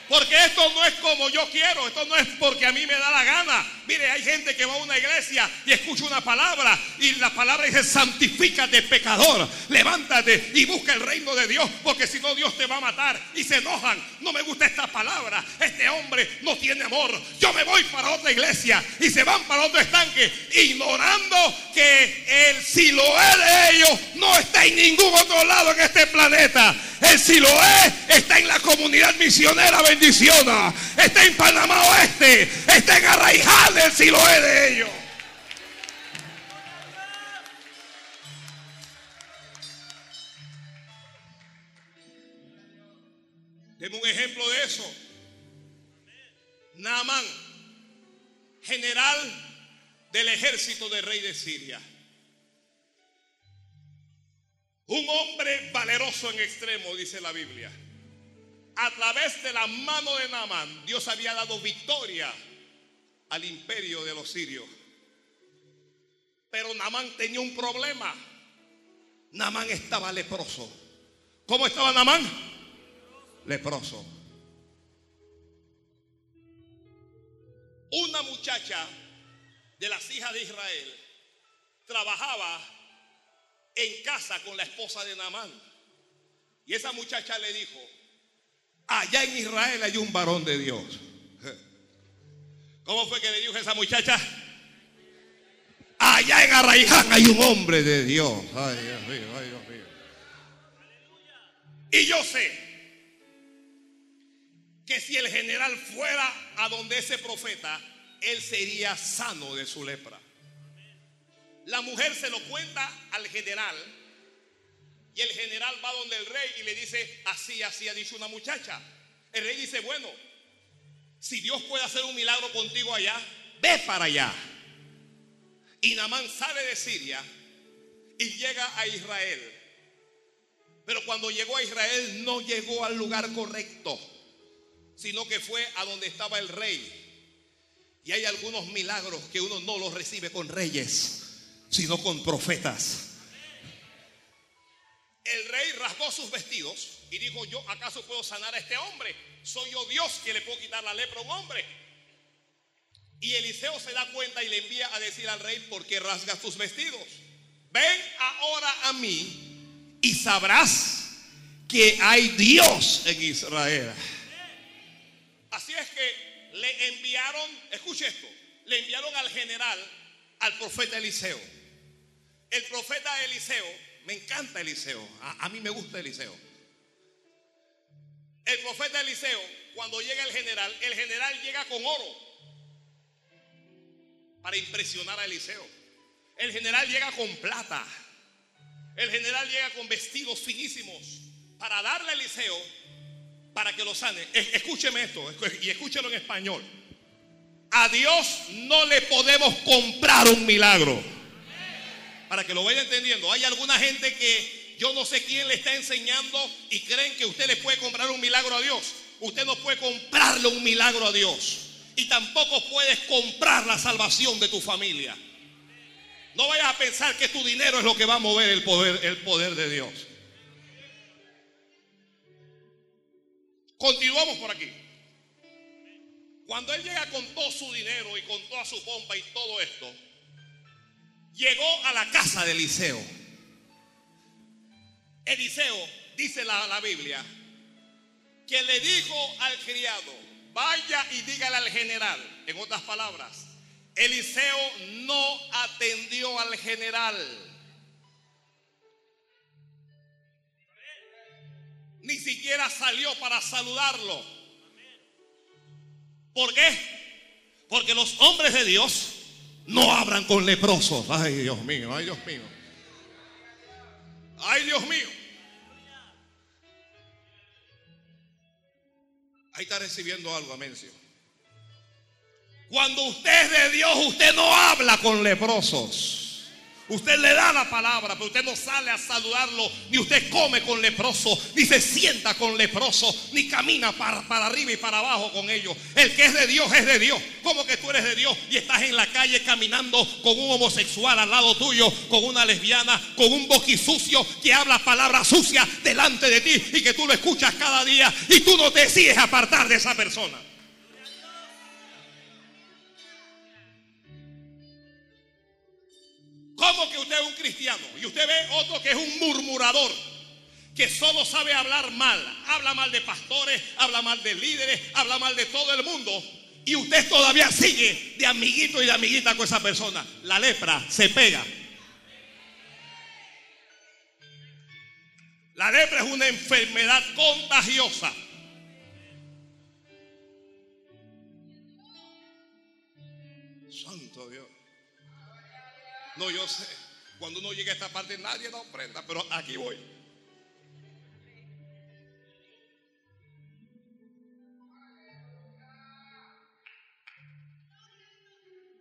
Porque esto no es como yo quiero, esto no es porque a mí me da la gana. Mire, hay gente que va a una iglesia y escucha una palabra y la palabra dice, santifícate pecador, levántate y busca el reino de Dios, porque si no Dios te va a matar. Y se enojan, no me gusta esta palabra, este hombre no tiene amor, yo me voy para otra iglesia y se van para otro estanque, ignorando que el Siloé de ellos no está en ningún otro lado en este planeta. El Siloé está en la comunidad misionera bendiciona. Está en Panamá Oeste. Está en Arraijal del Siloé de ellos. Deme un ejemplo de eso. Naamán, general del ejército del rey de Siria. Un hombre valeroso en extremo, dice la Biblia. A través de la mano de Naamán, Dios había dado victoria al imperio de los sirios. Pero Naamán tenía un problema. Naamán estaba leproso. ¿Cómo estaba Naamán? Leproso. Una muchacha de las hijas de Israel trabajaba en casa con la esposa de Naamán. Y esa muchacha le dijo, allá en Israel hay un varón de Dios. ¿Cómo fue que le dijo esa muchacha? Allá en Arraiján hay un hombre de Dios. Ay, Dios mío, ay, Dios mío. Y yo sé que si el general fuera a donde ese profeta, él sería sano de su lepra. La mujer se lo cuenta al general y el general va donde el rey y le dice, así, así ha dicho una muchacha. El rey dice, bueno, si Dios puede hacer un milagro contigo allá, ve para allá. Y Namán sale de Siria y llega a Israel. Pero cuando llegó a Israel no llegó al lugar correcto, sino que fue a donde estaba el rey. Y hay algunos milagros que uno no los recibe con reyes, sino con profetas. El rey rasgó sus vestidos y dijo, yo acaso puedo sanar a este hombre. Soy yo Dios que le puedo quitar la lepra a un hombre. Y Eliseo se da cuenta y le envía a decir al rey, ¿por qué rasgas tus vestidos? Ven ahora a mí y sabrás que hay Dios en Israel. Así es que le enviaron, escuche esto, le enviaron al general, al profeta Eliseo. El profeta Eliseo, me encanta Eliseo, a, a mí me gusta Eliseo. El profeta Eliseo, cuando llega el general, el general llega con oro para impresionar a Eliseo. El general llega con plata. El general llega con vestidos finísimos para darle a Eliseo para que lo sane. Escúcheme esto y escúchelo en español. A Dios no le podemos comprar un milagro. Para que lo vaya entendiendo. Hay alguna gente que yo no sé quién le está enseñando y creen que usted le puede comprar un milagro a Dios. Usted no puede comprarle un milagro a Dios y tampoco puedes comprar la salvación de tu familia. No vayas a pensar que tu dinero es lo que va a mover el poder, el poder de Dios. Continuamos por aquí. Cuando él llega con todo su dinero y con toda su pompa y todo esto, llegó a la casa de Eliseo. Eliseo, dice la, la Biblia, que le dijo al criado, vaya y dígale al general. En otras palabras, Eliseo no atendió al general. Ni siquiera salió para saludarlo. ¿Por qué? Porque los hombres de Dios no hablan con leprosos. Ay, Dios mío, ay, Dios mío. Ay, Dios mío. Ahí está recibiendo algo, Amencio. Cuando usted es de Dios, usted no habla con leprosos. Usted le da la palabra, pero usted no sale a saludarlo, ni usted come con leproso, ni se sienta con leproso, ni camina para, para, arriba y para abajo con ellos. El que es de Dios es de Dios. ¿Cómo que tú eres de Dios y estás en la calle caminando con un homosexual al lado tuyo, con una lesbiana, con un boquisucio que habla palabras sucias delante de ti y que tú lo escuchas cada día y tú no decides apartar de esa persona? ¿Cómo que usted es un cristiano? Y usted ve otro que es un murmurador, que solo sabe hablar mal. Habla mal de pastores, habla mal de líderes, habla mal de todo el mundo. Y usted todavía sigue de amiguito y de amiguita con esa persona. La lepra se pega. La lepra es una enfermedad contagiosa. No, yo sé. Cuando uno llega a esta parte nadie da ofrenda, pero aquí voy.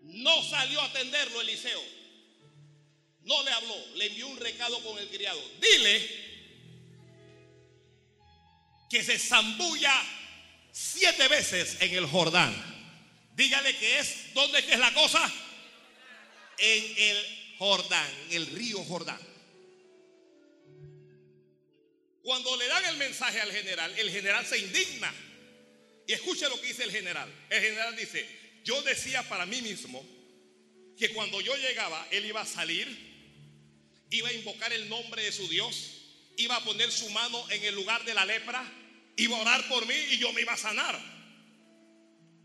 No salió a atenderlo Eliseo. No le habló, le envió un recado con el criado. Dile que se zambulla siete veces en el Jordán. Dígale que es, ¿dónde es es la cosa? En el Jordán, en el río Jordán. Cuando le dan el mensaje al general, el general se indigna. Y escuche lo que dice el general. El general dice, yo decía para mí mismo que cuando yo llegaba, él iba a salir, iba a invocar el nombre de su Dios, iba a poner su mano en el lugar de la lepra, iba a orar por mí y yo me iba a sanar.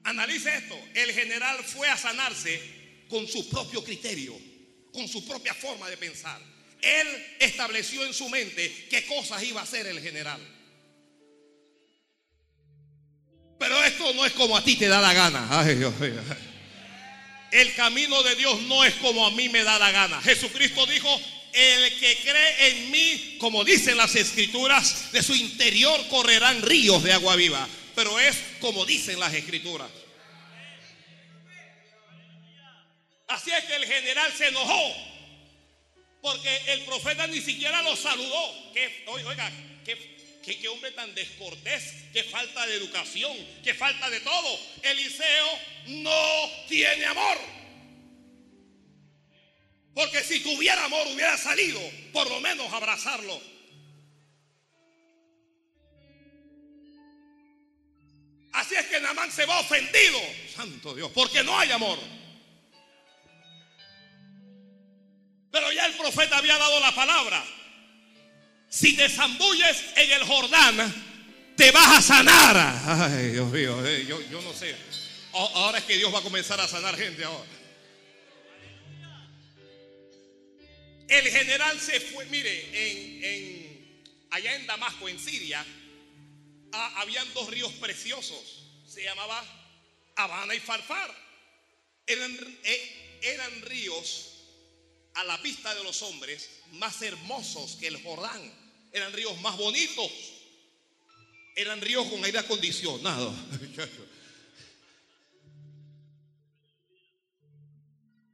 Analice esto, el general fue a sanarse con su propio criterio, con su propia forma de pensar. Él estableció en su mente qué cosas iba a hacer el general. Pero esto no es como a ti te da la gana. Ay, Dios mío. El camino de Dios no es como a mí me da la gana. Jesucristo dijo, el que cree en mí, como dicen las escrituras, de su interior correrán ríos de agua viva. Pero es como dicen las escrituras. Así es que el general se enojó. Porque el profeta ni siquiera lo saludó. Que, oiga, ¿Qué, hombre tan descortés, qué falta de educación, qué falta de todo. Eliseo no tiene amor. Porque si tuviera amor hubiera salido, por lo menos abrazarlo. Así es que Namán se va ofendido, santo Dios, porque no hay amor. Pero ya el profeta había dado la palabra. Si te zambulles en el Jordán, te vas a sanar. Ay, Dios mío, eh, yo, no sé. Ahora es que Dios va a comenzar a sanar gente ahora. El general se fue, mire, en, allá en Damasco, en Siria, ah, habían dos ríos preciosos. Se llamaba Habana y Farfar. Eran, eh, eran ríos a la vista de los hombres más hermosos que el Jordán. Eran ríos más bonitos. Eran ríos con aire acondicionado.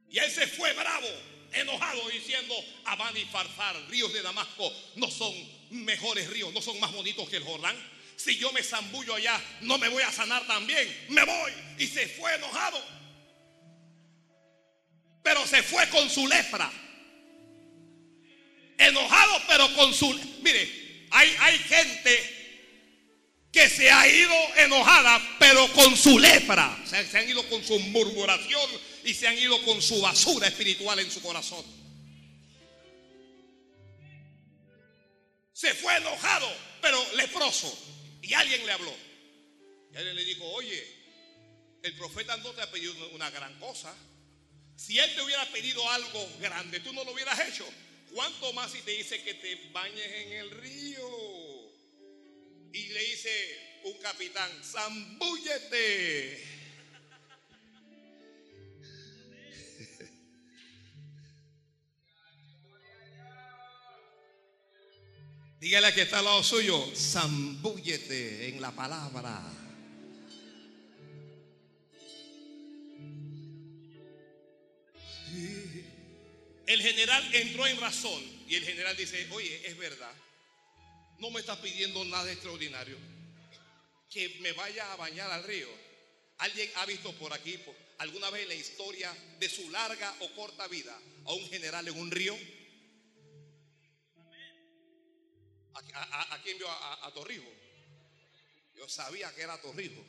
Y él se fue bravo, enojado, diciendo, Abán y Farfar, ríos de Damasco, no son mejores ríos, no son más bonitos que el Jordán. Si yo me zambullo allá, no me voy a sanar también. Me voy. Y se fue enojado. Pero se fue con su lepra enojado, pero con su... Mire, hay, hay gente que se ha ido enojada, pero con su lepra. Se, se han ido con su murmuración y se han ido con su basura espiritual en su corazón. Se fue enojado, pero leproso. Y alguien le habló. Y alguien le dijo, oye, el profeta no te ha pedido una gran cosa. Si él te hubiera pedido algo grande, tú no lo hubieras hecho. ¿Cuánto más si te dice que te bañes en el río? Y le dice un capitán, zambúllete. Dígale que está al lado suyo, zambúllete en la palabra. El general entró en razón y el general dice, oye, es verdad, no me estás pidiendo nada extraordinario, que me vaya a bañar al río. ¿Alguien ha visto por aquí alguna vez la historia de su larga o corta vida a un general en un río? ¿A, quién vio a, a? Yo sabía que era Torrijos.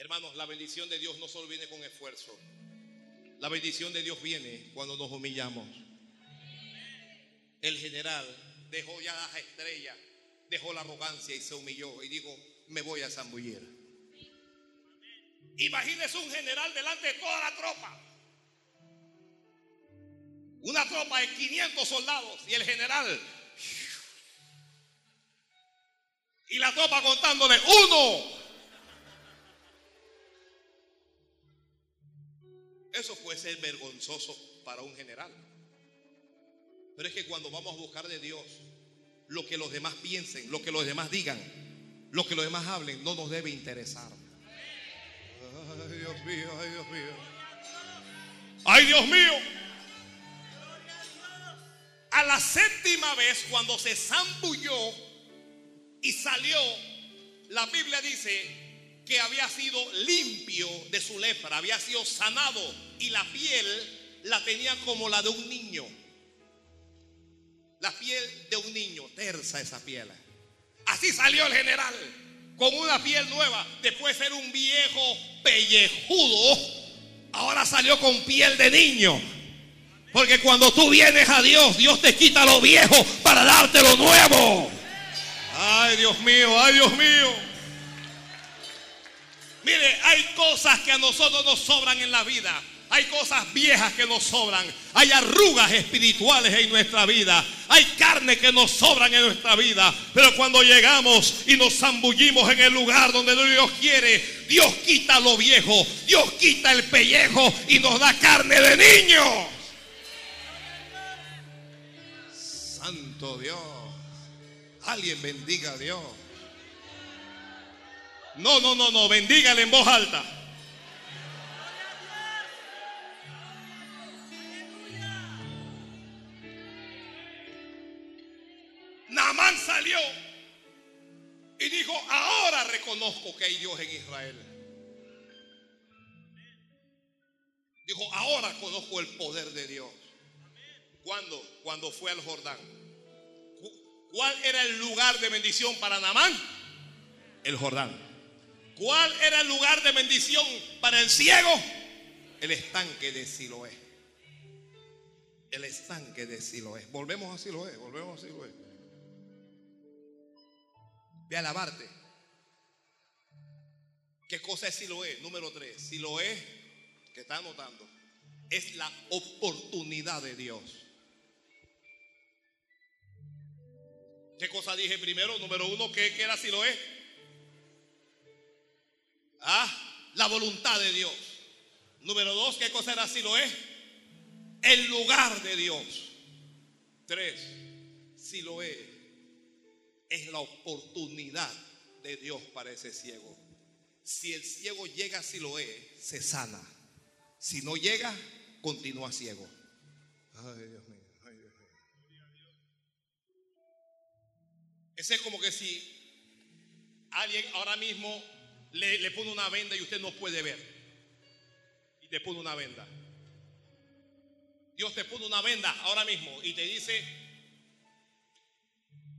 Hermanos, la bendición de Dios no solo viene con esfuerzo. La bendición de Dios viene cuando nos humillamos. El general dejó ya las estrellas, dejó la arrogancia y se humilló y dijo, me voy a zambullir. Imagínese un general delante de toda la tropa. Una tropa de 500 soldados y el general. Y la tropa contándole, uno, Eso puede ser vergonzoso para un general. Pero es que cuando vamos a buscar de Dios, lo que los demás piensen, lo que los demás digan, lo que los demás hablen, no nos debe interesar. Ay, Dios mío, ay, Dios mío. Ay, Dios mío. A la séptima vez, cuando se zambulló y salió, la Biblia dice que había sido limpio de su lepra, había sido sanado y la piel la tenía como la de un niño. La piel de un niño, tersa esa piel. Así salió el general, con una piel nueva, después de ser un viejo pellejudo, ahora salió con piel de niño. Porque cuando tú vienes a Dios, Dios te quita lo viejo para darte lo nuevo. Ay, Dios mío, ay, Dios mío. Mire, hay cosas que a nosotros nos sobran en la vida. Hay cosas viejas que nos sobran. Hay arrugas espirituales en nuestra vida. Hay carne que nos sobran en nuestra vida. Pero cuando llegamos y nos zambullimos en el lugar donde Dios quiere, Dios quita lo viejo. Dios quita el pellejo y nos da carne de niño. Santo Dios. Alguien bendiga a Dios. No, no, no, no. Bendígale en voz alta. Namán salió y dijo, ahora reconozco que hay Dios en Israel. Dijo, ahora conozco el poder de Dios. ¿Cuándo? Cuando fue al Jordán. ¿Cuál era el lugar de bendición para Namán? El Jordán. ¿Cuál era el lugar de bendición para el ciego? El estanque de Siloé. El estanque de Siloé. Volvemos a Siloé, volvemos a Siloé. Ve a lavarte. ¿Qué cosa es Siloé? Número tres. Siloé, que está anotando, es la oportunidad de Dios. ¿Qué cosa dije primero? Número uno, ¿qué, qué era Siloé? Ah, la voluntad de Dios. Número dos, ¿qué cosa era Siloé? El lugar de Dios. Tres, Siloé es la oportunidad de Dios para ese ciego. Si el ciego llega a Siloé, se sana. Si no llega, continúa ciego. Ese es como que si alguien ahora mismo le, le pone una venda y usted no puede ver. Y te pone una venda. Dios te pone una venda ahora mismo y te dice,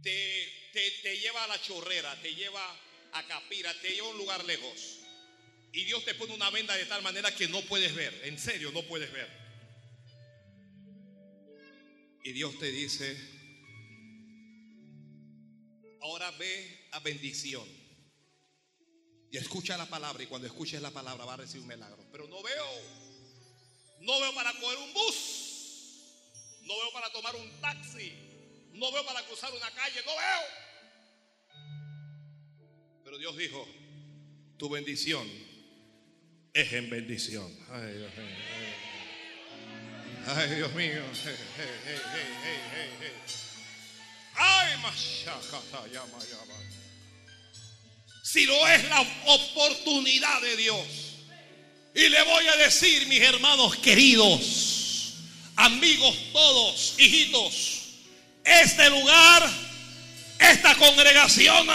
te, te, te lleva a la chorrera, te lleva a Capira, te lleva a un lugar lejos. Y Dios te pone una venda de tal manera que no puedes ver, en serio, no puedes ver. Y Dios te dice, ahora ve a bendición. Y escucha la palabra y cuando escuches la palabra va a recibir un milagro. Pero no veo, no veo para coger un bus, no veo para tomar un taxi, no veo para cruzar una calle, no veo. Pero Dios dijo, tu bendición es en bendición. Ay, Dios mío. Ay, Dios. Si no es la oportunidad de Dios. Y le voy a decir, mis hermanos queridos, amigos todos, hijitos, este lugar, esta congregación,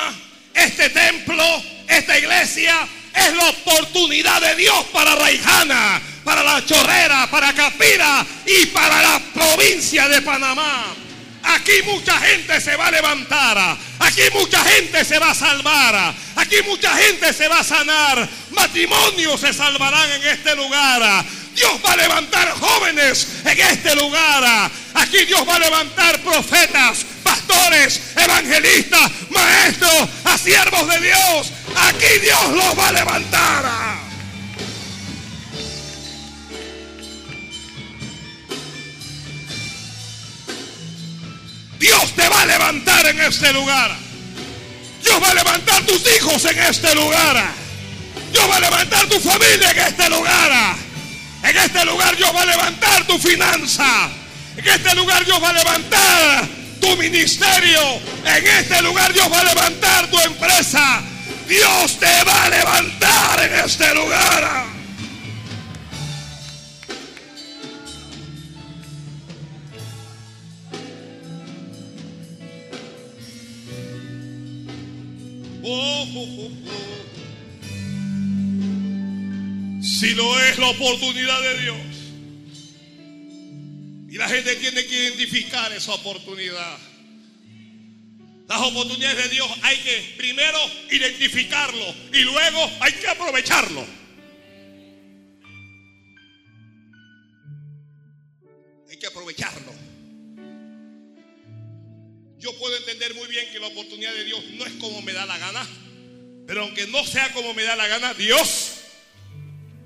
este templo, esta iglesia es la oportunidad de Dios para Raijana, para la Chorrera, para Capira y para la provincia de Panamá. Aquí mucha gente se va a levantar. Aquí mucha gente se va a salvar. Aquí mucha gente se va a sanar. Matrimonios se salvarán en este lugar. Dios va a levantar jóvenes en este lugar. Aquí Dios va a levantar profetas, pastores, evangelistas, maestros, a siervos de Dios. Aquí Dios los va a levantar. Dios te va a levantar en este lugar. Dios va a levantar tus hijos en este lugar. Dios va a levantar tu familia en este lugar. En este lugar Dios va a levantar tu finanza. En este lugar Dios va a levantar tu ministerio. En este lugar Dios va a levantar tu empresa. Dios te va a levantar en este lugar. Si no es la oportunidad de Dios. Y la gente tiene que identificar esa oportunidad. Las oportunidades de Dios hay que primero identificarlo y luego hay que aprovecharlo. Hay que aprovecharlo. Yo puedo entender muy bien que la oportunidad de Dios no es como me da la gana, pero aunque no sea como me da la gana, Dios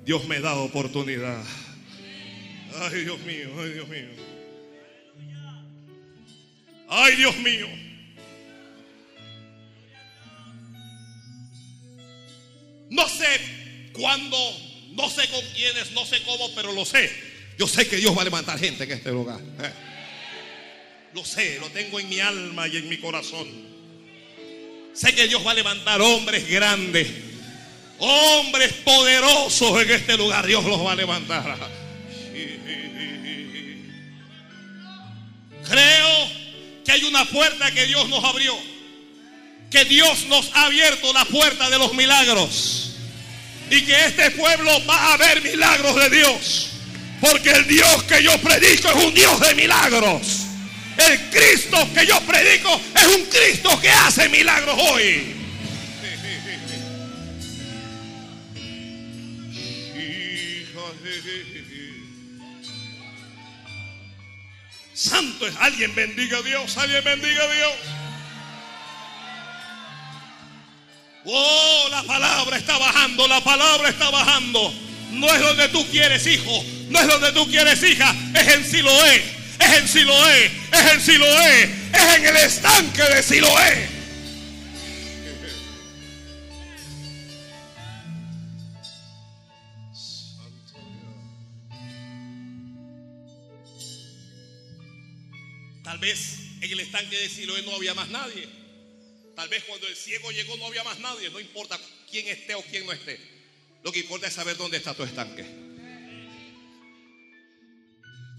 Dios me da oportunidad. Ay, Dios mío, ay, Dios mío. Ay, Dios mío. No sé cuándo, no sé con quiénes, no sé cómo, pero lo sé. Yo sé que Dios va a levantar gente en este lugar. Eh. Lo sé, lo tengo en mi alma y en mi corazón. Sé que Dios va a levantar hombres grandes Hombres poderosos en este lugar, Dios los va a levantar. Creo que hay una puerta que Dios nos abrió. Que Dios nos ha abierto la puerta de los milagros. Y que este pueblo va a ver milagros de Dios. Porque el Dios que yo predico es un Dios de milagros. El Cristo que yo predico es un Cristo que hace milagros hoy. Santo es alguien bendiga a Dios, alguien bendiga a Dios. Oh, la palabra está bajando, la palabra está bajando. No es donde tú quieres, hijo. No es donde tú quieres, hija. Es en Siloé. Es en Siloé. Es en Siloé. Es en el estanque de Siloé. Tal vez en el estanque de Siloé no había más nadie. Tal vez cuando el ciego llegó no había más nadie. No importa quién esté o quién no esté. Lo que importa es saber dónde está tu estanque.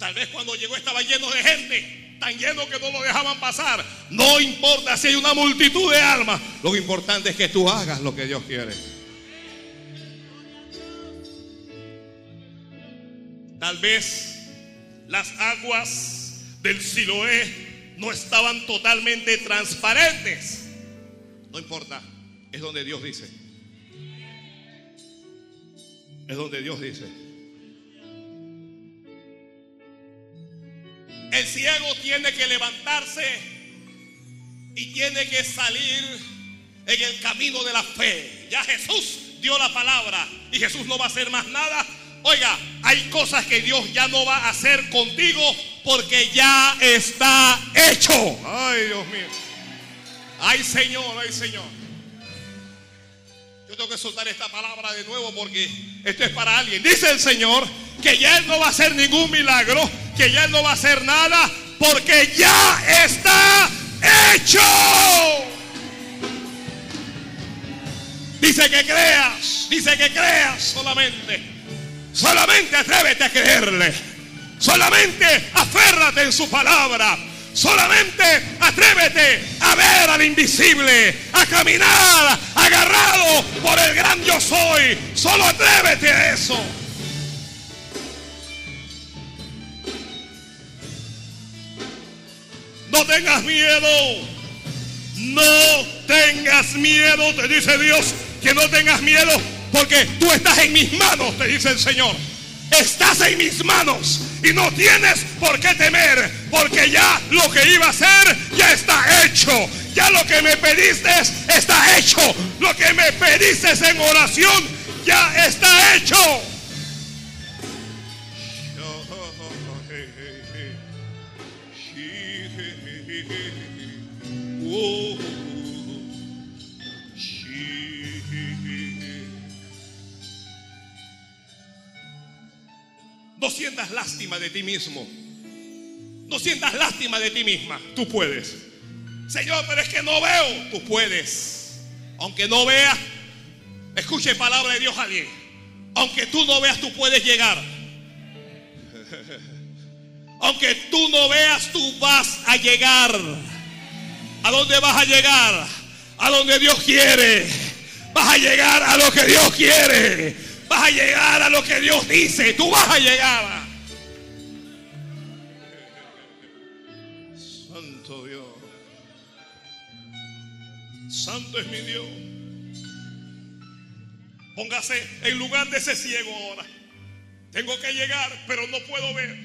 Tal vez cuando llegó estaba lleno de gente, tan lleno que no lo dejaban pasar. No importa si hay una multitud de almas. Lo importante es que tú hagas lo que Dios quiere. Tal vez las aguas del Siloé no estaban totalmente transparentes. No importa, es donde Dios dice. Es donde Dios dice. El ciego tiene que levantarse y tiene que salir en el camino de la fe. Ya Jesús dio la palabra y Jesús no va a hacer más nada. Oiga, hay cosas que Dios ya no va a hacer contigo porque ya está hecho. Ay, Dios mío. Ay, Señor, ay, Señor. Tengo que soltar esta palabra de nuevo porque esto es para alguien. Dice el Señor que ya Él no va a hacer ningún milagro, que ya Él no va a hacer nada, porque ya está hecho. Dice que creas, dice que creas solamente. Solamente atrévete a creerle. Solamente aférrate en su palabra. Solamente atrévete a ver al invisible, a caminar agarrado por el gran yo soy. Solo atrévete a eso. No tengas miedo. No tengas miedo, te dice Dios, que no tengas miedo porque tú estás en mis manos, te dice el Señor. Estás en mis manos y no tienes por qué temer, porque ya lo que iba a hacer ya está hecho. Ya lo que me pediste está hecho. Lo que me pediste en oración ya está hecho. Sientas lástima de ti mismo. No sientas lástima de ti misma. Tú puedes. Señor, pero es que no veo. Tú puedes. Aunque no veas, escuche palabra de Dios a alguien. Aunque tú no veas, tú puedes llegar. Aunque tú no veas, tú vas a llegar. ¿A dónde vas a llegar? A donde Dios quiere. Vas a llegar a lo que Dios quiere. Vas a llegar a lo que Dios dice. Tú vas a llegar. Santo Dios. Santo es mi Dios. Póngase en lugar de ese ciego ahora. Tengo que llegar, pero no puedo ver.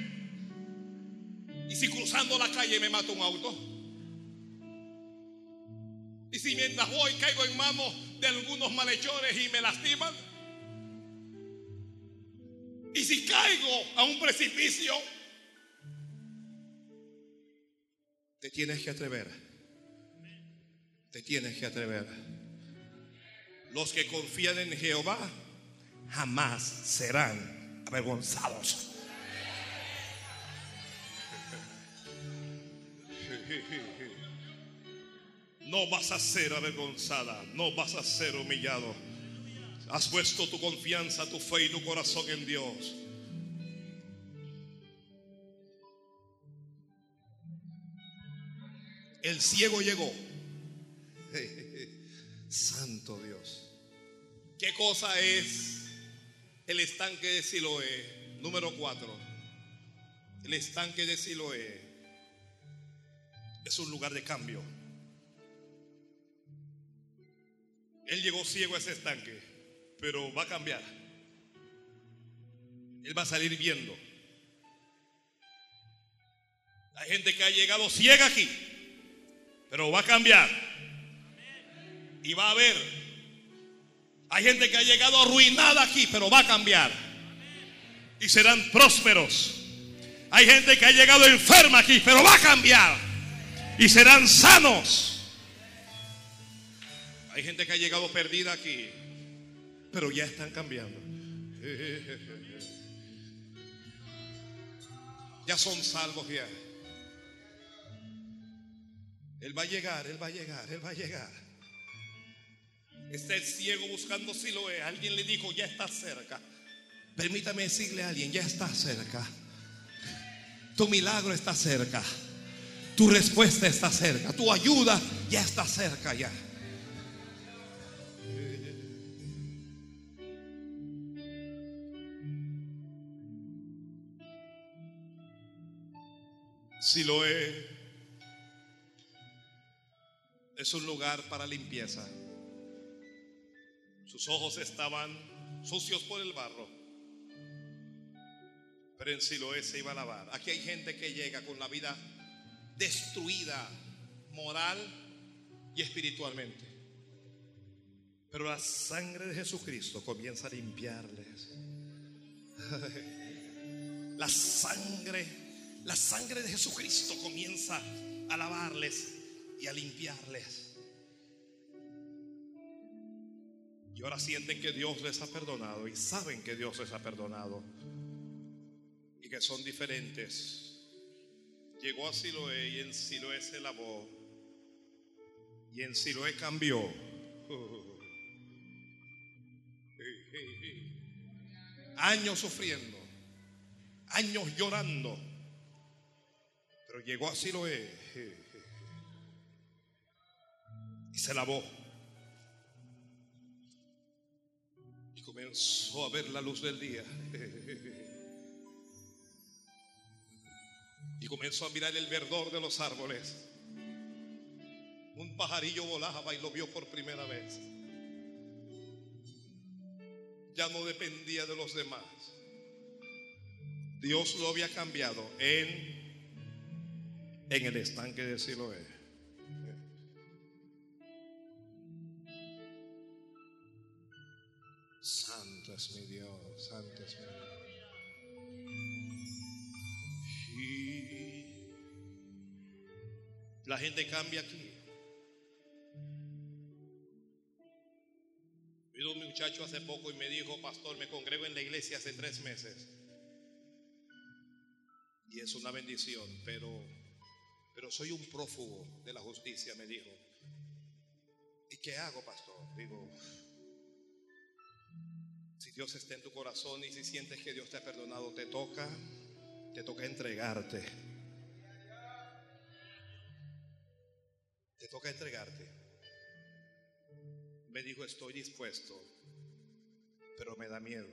¿Y si cruzando la calle me mata un auto? ¿Y si mientras voy caigo en manos de algunos malhechores y me lastiman? ¿Y si caigo a un precipicio? Te tienes que atrever. Te tienes que atrever. Los que confían en Jehová jamás serán avergonzados. No vas a ser avergonzada, no vas a ser humillado. Has puesto tu confianza, tu fe y tu corazón en Dios. El ciego llegó. Santo Dios. ¿Qué cosa es el estanque de Siloé? Número cuatro. El estanque de Siloé es un lugar de cambio. Él llegó ciego a ese estanque, pero va a cambiar. Él va a salir viendo. Hay gente que ha llegado ciega aquí, pero va a cambiar. Y va a ver. Hay gente que ha llegado arruinada aquí, pero va a cambiar. Y serán prósperos. Hay gente que ha llegado enferma aquí, pero va a cambiar. Y serán sanos. Hay gente que ha llegado perdida aquí, pero ya están cambiando. Ya son salvos ya. Él va a llegar, él va a llegar, él va a llegar. Está el ciego buscando si lo es. Alguien le dijo, ya está cerca. Permítame decirle a alguien, ya está cerca. Tu milagro está cerca. Tu respuesta está cerca. Tu ayuda ya está cerca ya. Siloé es un lugar para limpieza. Sus ojos estaban sucios por el barro, pero en Siloé se iba a lavar. Aquí hay gente que llega con la vida destruida, moral y espiritualmente. Pero la sangre de Jesucristo comienza a limpiarles. La sangre la sangre de Jesucristo comienza a lavarles y a limpiarles. Y ahora sienten que Dios les ha perdonado y saben que Dios les ha perdonado y que son diferentes. Llegó a Siloé y en Siloé se lavó y en Siloé cambió. Años sufriendo, años llorando pero llegó a Siloé y se lavó. Y comenzó a ver la luz del día. Y comenzó a mirar el verdor de los árboles. Un pajarillo volaba y lo vio por primera vez. Ya no dependía de los demás. Dios lo había cambiado en en el estanque de Siloé. Santo es mi Dios, santo es mi Dios. Y la gente cambia aquí. Vino un muchacho hace poco y me dijo, pastor, me congrego en la iglesia hace tres meses. Y es una bendición, pero, pero soy un prófugo de la justicia, me dijo. ¿Y qué hago, pastor? Digo, si Dios está en tu corazón y si sientes que Dios te ha perdonado, te toca, te toca entregarte. Te toca entregarte. Me dijo, estoy dispuesto, pero me da miedo.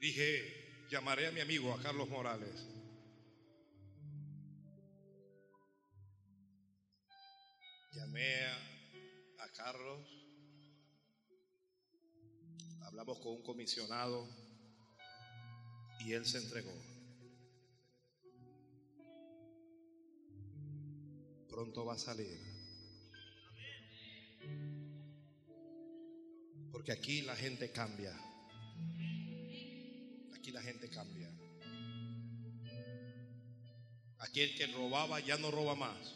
Dije, llamaré a mi amigo, a Carlos Morales. Llamé a, a Carlos, hablamos con un comisionado y él se entregó. Pronto va a salir. Porque aquí la gente cambia. Aquí la gente cambia. Aquí el que robaba ya no roba más.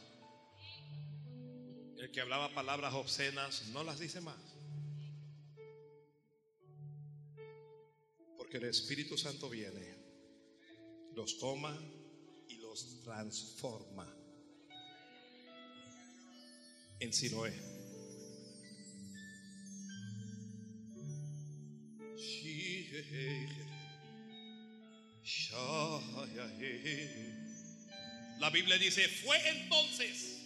El que hablaba palabras obscenas no las dice más. Porque el Espíritu Santo viene, los toma y los transforma en Siloé. La Biblia dice, fue entonces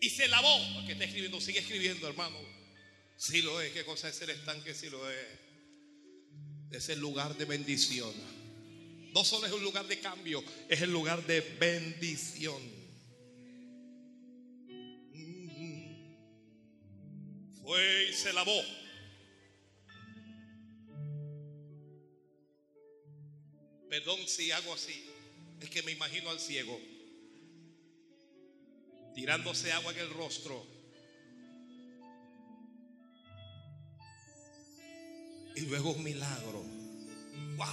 y se lavó, porque está escribiendo, sigue escribiendo hermano. Siloé, ¿qué cosa es el estanque Siloé? Es el lugar de bendición. No solo es un lugar de cambio, es el lugar de bendición. Fue y se lavó. Perdón si hago así. Es que me imagino al ciego tirándose agua en el rostro. Y luego un milagro. ¡Wow!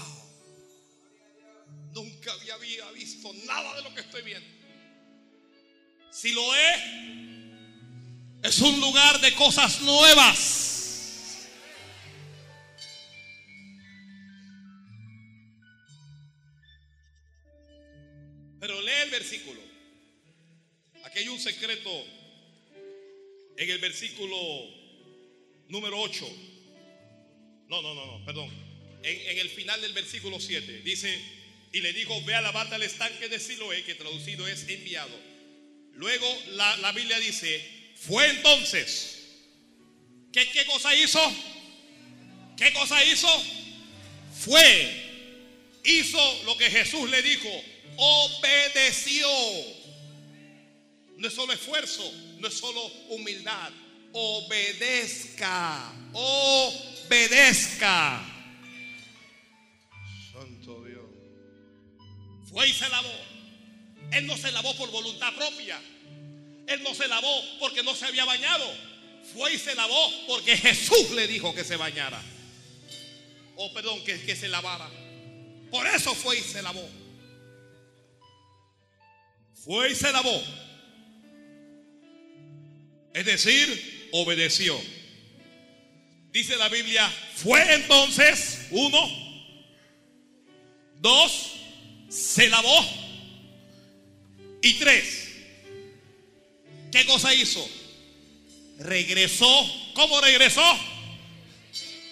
Nunca había visto nada de lo que estoy viendo. Si lo es, es un lugar de cosas nuevas. Versículo. Aquí hay un secreto en el versículo número 8. No, no, no, no, perdón. En, el final del versículo 7 dice, y le dijo, ve a lavarte al estanque de Siloé, que traducido es enviado. Luego la, la Biblia dice, fue entonces. ¿Qué, ¿Qué cosa hizo? ¿Qué cosa hizo? Fue. Hizo lo que Jesús le dijo. Obedeció. No es solo esfuerzo, no es solo humildad. Obedezca. Obedezca. Santo Dios. Fue y se lavó. Él no se lavó por voluntad propia. Él no se lavó porque no se había bañado. Fue y se lavó porque Jesús le dijo que se bañara. O perdón, que, que se lavara. Por eso fue y se lavó. Fue y se lavó. Es decir, obedeció. Dice la Biblia, fue entonces, uno, dos, se lavó y tres. ¿Qué cosa hizo? Regresó. ¿Cómo regresó?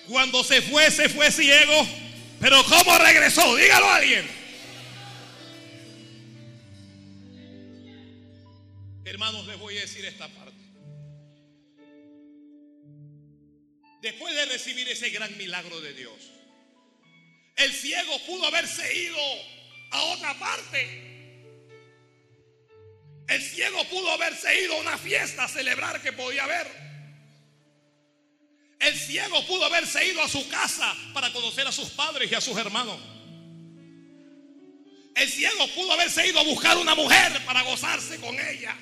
Cuando se fue, se fue ciego. Pero ¿cómo regresó? Dígalo a alguien. Hermanos, les voy a decir esta parte. Después de recibir ese gran milagro de Dios, el ciego pudo haberse ido a otra parte. El ciego pudo haberse ido a una fiesta a celebrar que podía haber. El ciego pudo haberse ido a su casa para conocer a sus padres y a sus hermanos. El ciego pudo haberse ido a buscar una mujer para gozarse con ella.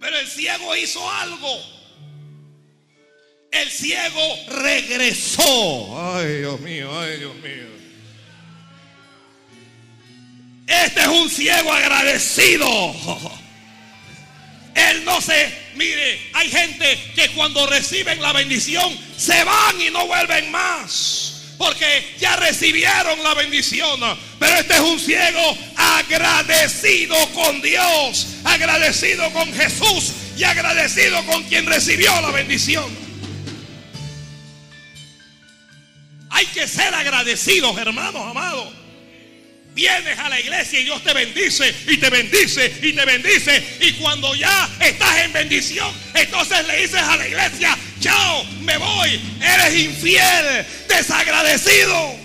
Pero el ciego hizo algo. El ciego regresó. Ay, Dios mío, ay, Dios mío. Este es un ciego agradecido. Él no se Mire, hay gente que cuando reciben la bendición se van y no vuelven más. Porque ya recibieron la bendición. Pero este es un ciego agradecido con Dios, agradecido con Jesús y agradecido con quien recibió la bendición. Hay que ser agradecidos, hermanos amados. Vienes a la iglesia y Dios te bendice y te bendice y te bendice. Y cuando ya estás en bendición, entonces le dices a la iglesia, chao, me voy. Eres infiel, desagradecido.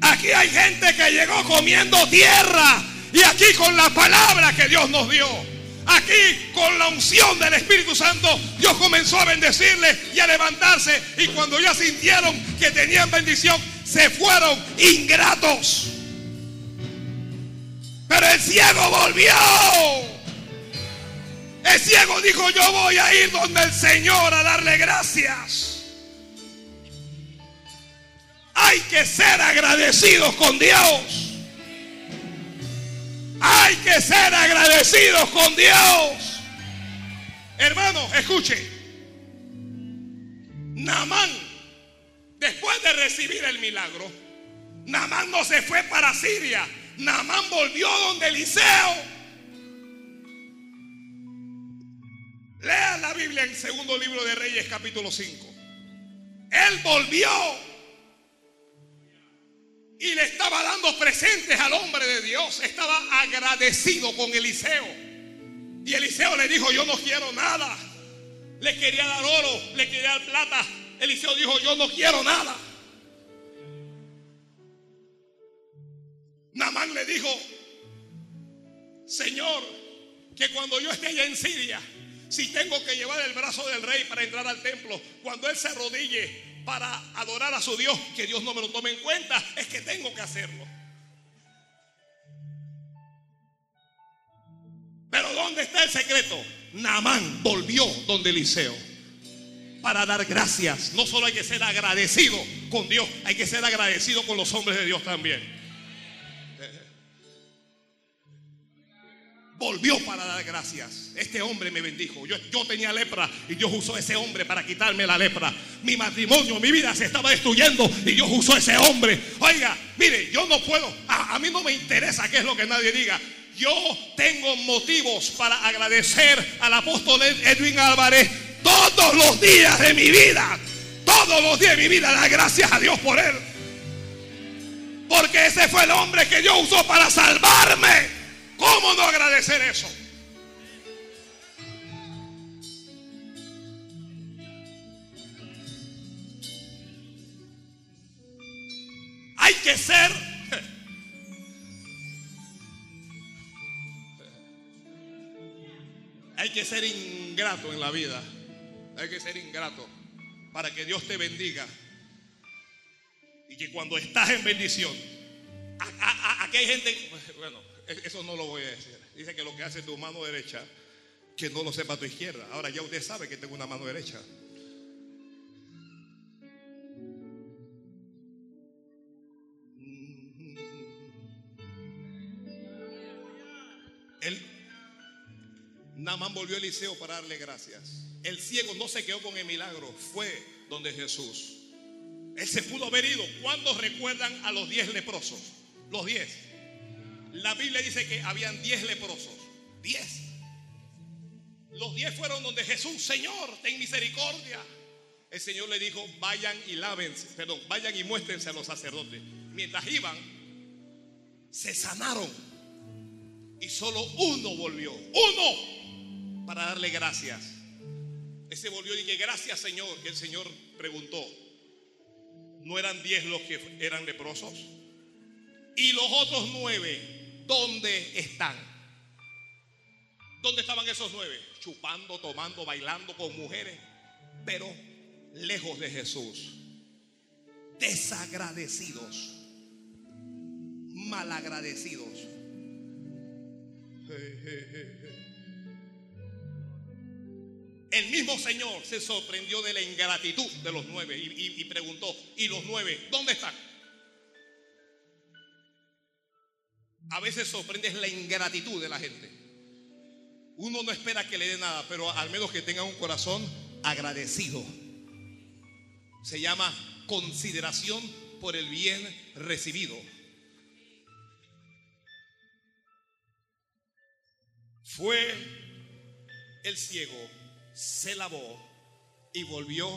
Aquí hay gente que llegó comiendo tierra y aquí con la palabra que Dios nos dio. Aquí con la unción del Espíritu Santo, Dios comenzó a bendecirle y a levantarse. Y cuando ya sintieron que tenían bendición, se fueron ingratos. Pero el ciego volvió. El ciego dijo, yo voy a ir donde el Señor a darle gracias. Hay que ser agradecidos con Dios. Hay que ser agradecidos con Dios. Hermano, escuche. Namán, después de recibir el milagro, Namán no se fue para Siria. Namán volvió donde Eliseo. Lea la Biblia en segundo libro de Reyes capítulo 5. Él volvió y le estaba dando presentes al hombre de Dios. Estaba agradecido con Eliseo. Y Eliseo le dijo, yo no quiero nada. Le quería dar oro, le quería dar plata. Eliseo dijo, yo no quiero nada. Namán le dijo, Señor, que cuando yo esté allá en Siria, si tengo que llevar el brazo del rey para entrar al templo, cuando él se arrodille para adorar a su Dios, que Dios no me lo tome en cuenta, es que tengo que hacerlo. Pero ¿dónde está el secreto? Naamán volvió donde Eliseo para dar gracias. No solo hay que ser agradecido con Dios, hay que ser agradecido con los hombres de Dios también. Volvió para dar gracias. Este hombre me bendijo. Yo, yo, tenía lepra y Dios usó ese hombre para quitarme la lepra. Mi matrimonio, mi vida se estaba destruyendo y Dios usó ese hombre. Oiga, mire, yo no puedo, a, a mí no me interesa qué es lo que nadie diga. Yo tengo motivos para agradecer al apóstol Edwin Álvarez todos los días de mi vida. Todos los días de mi vida, dar gracias a Dios por él. Porque ese fue el hombre que Dios usó para salvarme. ¿Cómo no agradecer eso? Hay que ser Hay que ser ingrato en la vida. Hay que ser ingrato para que Dios te bendiga. Y que cuando estás en bendición, aquí hay gente, bueno, eso no lo voy a decir. Dice que lo que hace tu mano derecha, que no lo sepa tu izquierda. Ahora ya usted sabe que tengo una mano derecha. El Namán volvió a Eliseo para darle gracias. El ciego no se quedó con el milagro, fue donde Jesús. Él se pudo haber ido. ¿Cuántos recuerdan a los diez leprosos? Los diez. La Biblia dice que habían diez leprosos. Diez. Los diez fueron donde Jesús, Señor, ten misericordia. El Señor le dijo, vayan y lávense, perdón, vayan y muéstrense a los sacerdotes. Mientras iban, se sanaron. Y solo uno volvió. Uno. Para darle gracias. Ese volvió y dije, gracias Señor. Que el Señor preguntó, ¿no eran diez los que eran leprosos? Y los otros nueve ¿dónde están? ¿Dónde estaban esos nueve? Chupando, tomando, bailando con mujeres, pero lejos de Jesús. Desagradecidos, malagradecidos. El mismo Señor se sorprendió de la ingratitud de los nueve y, preguntó, ¿y los nueve dónde están? A veces sorprende la ingratitud de la gente. Uno no espera que le dé nada, pero al menos que tenga un corazón agradecido. Se llama consideración por el bien recibido. Fue el ciego, se lavó y volvió,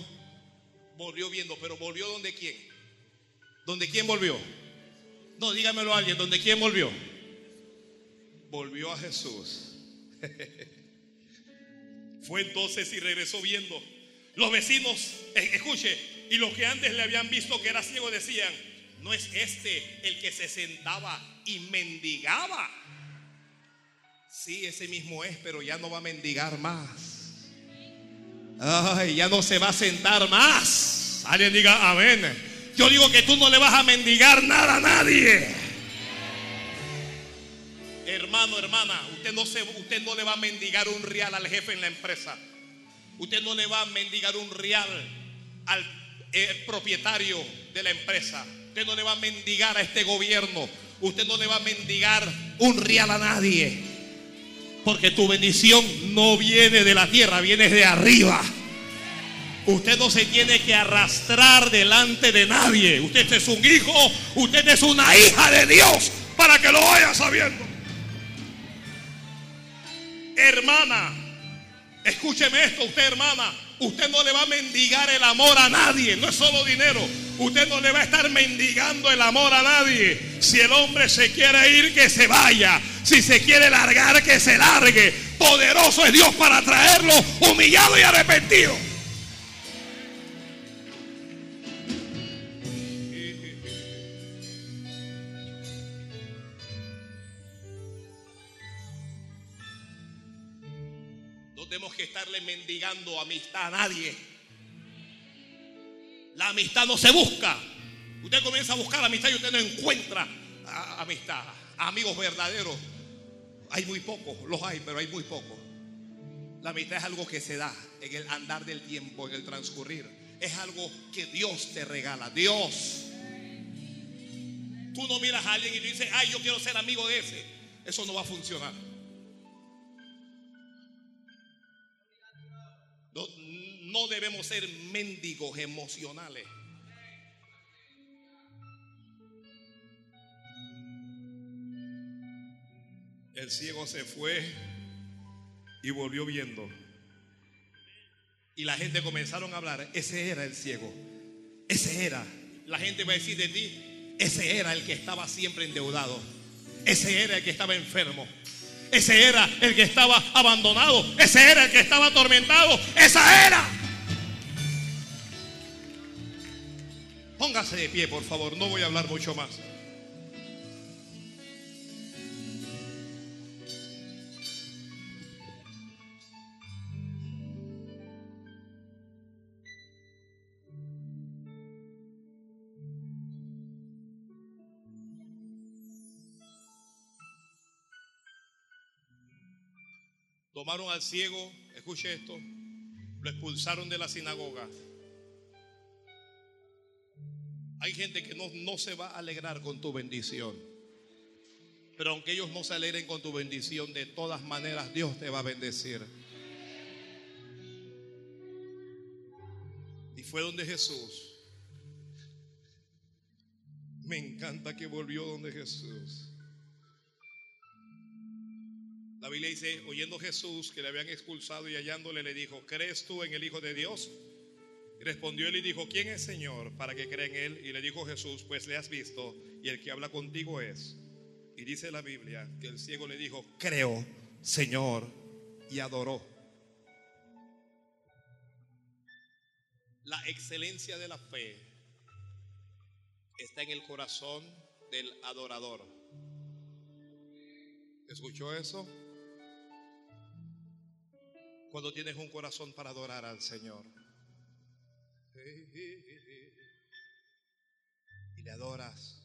volvió viendo, pero volvió donde quién? ¿Donde quién volvió? No, dígamelo a alguien, ¿donde quién volvió? Volvió a Jesús. Fue entonces y regresó viendo. Los vecinos, eh, escuche, y los que antes le habían visto que era ciego decían, no es este el que se sentaba y mendigaba. Sí, ese mismo es, pero ya no va a mendigar más. Ay, ya no se va a sentar más. Alguien diga amén. Yo digo que tú no le vas a mendigar nada a nadie. Hermano, hermana, usted no, se, usted no le va a mendigar un real al jefe en la empresa. Usted no le va a mendigar un real al eh, propietario de la empresa. Usted no le va a mendigar a este gobierno. Usted no le va a mendigar un real a nadie. Porque tu bendición no viene de la tierra, viene de arriba. Usted no se tiene que arrastrar delante de nadie. Usted es un hijo, usted es una hija de Dios para que lo vaya sabiendo. Hermana, escúcheme esto, usted hermana, usted no le va a mendigar el amor a nadie, no es solo dinero. Usted no le va a estar mendigando el amor a nadie. Si el hombre se quiere ir, que se vaya. Si se quiere largar, que se largue. Poderoso es Dios para traerlo humillado y arrepentido. Mendigando amistad a nadie. La amistad no se busca. Usted comienza a buscar amistad y usted no encuentra amistad, amigos verdaderos. Hay muy pocos, los hay, pero hay muy pocos. La amistad es algo que se da en el andar del tiempo, en el transcurrir. Es algo que Dios te regala. Dios. Tú no miras a alguien y dices, ay, yo quiero ser amigo de ese. Eso no va a funcionar. Ser mendigos emocionales. El ciego se fue y volvió viendo. Y la gente comenzaron a hablar, ese era el ciego. Ese era. La gente va a decir de ti, ese era el que estaba siempre endeudado. Ese era el que estaba enfermo. Ese era el que estaba abandonado. Ese era el que estaba atormentado. Esa era. Póngase de pie, por favor. No voy a hablar mucho más. Tomaron al ciego, escuche esto, lo expulsaron de la sinagoga. Hay gente que no, no se va a alegrar con tu bendición. Pero aunque ellos no se alegren con tu bendición, de todas maneras Dios te va a bendecir. Y fue donde Jesús. Me encanta que volvió donde Jesús. La Biblia dice, oyendo Jesús que le habían expulsado y hallándole, le dijo, ¿crees tú en el Hijo de Dios? Respondió él y dijo, ¿quién es Señor para que crea en él? Y le dijo Jesús, pues le has visto y el que habla contigo es. Y dice la Biblia que el ciego le dijo, creo, Señor, y adoró. La excelencia de la fe está en el corazón del adorador. ¿Escuchó eso? Cuando tienes un corazón para adorar al Señor. Y le adoras.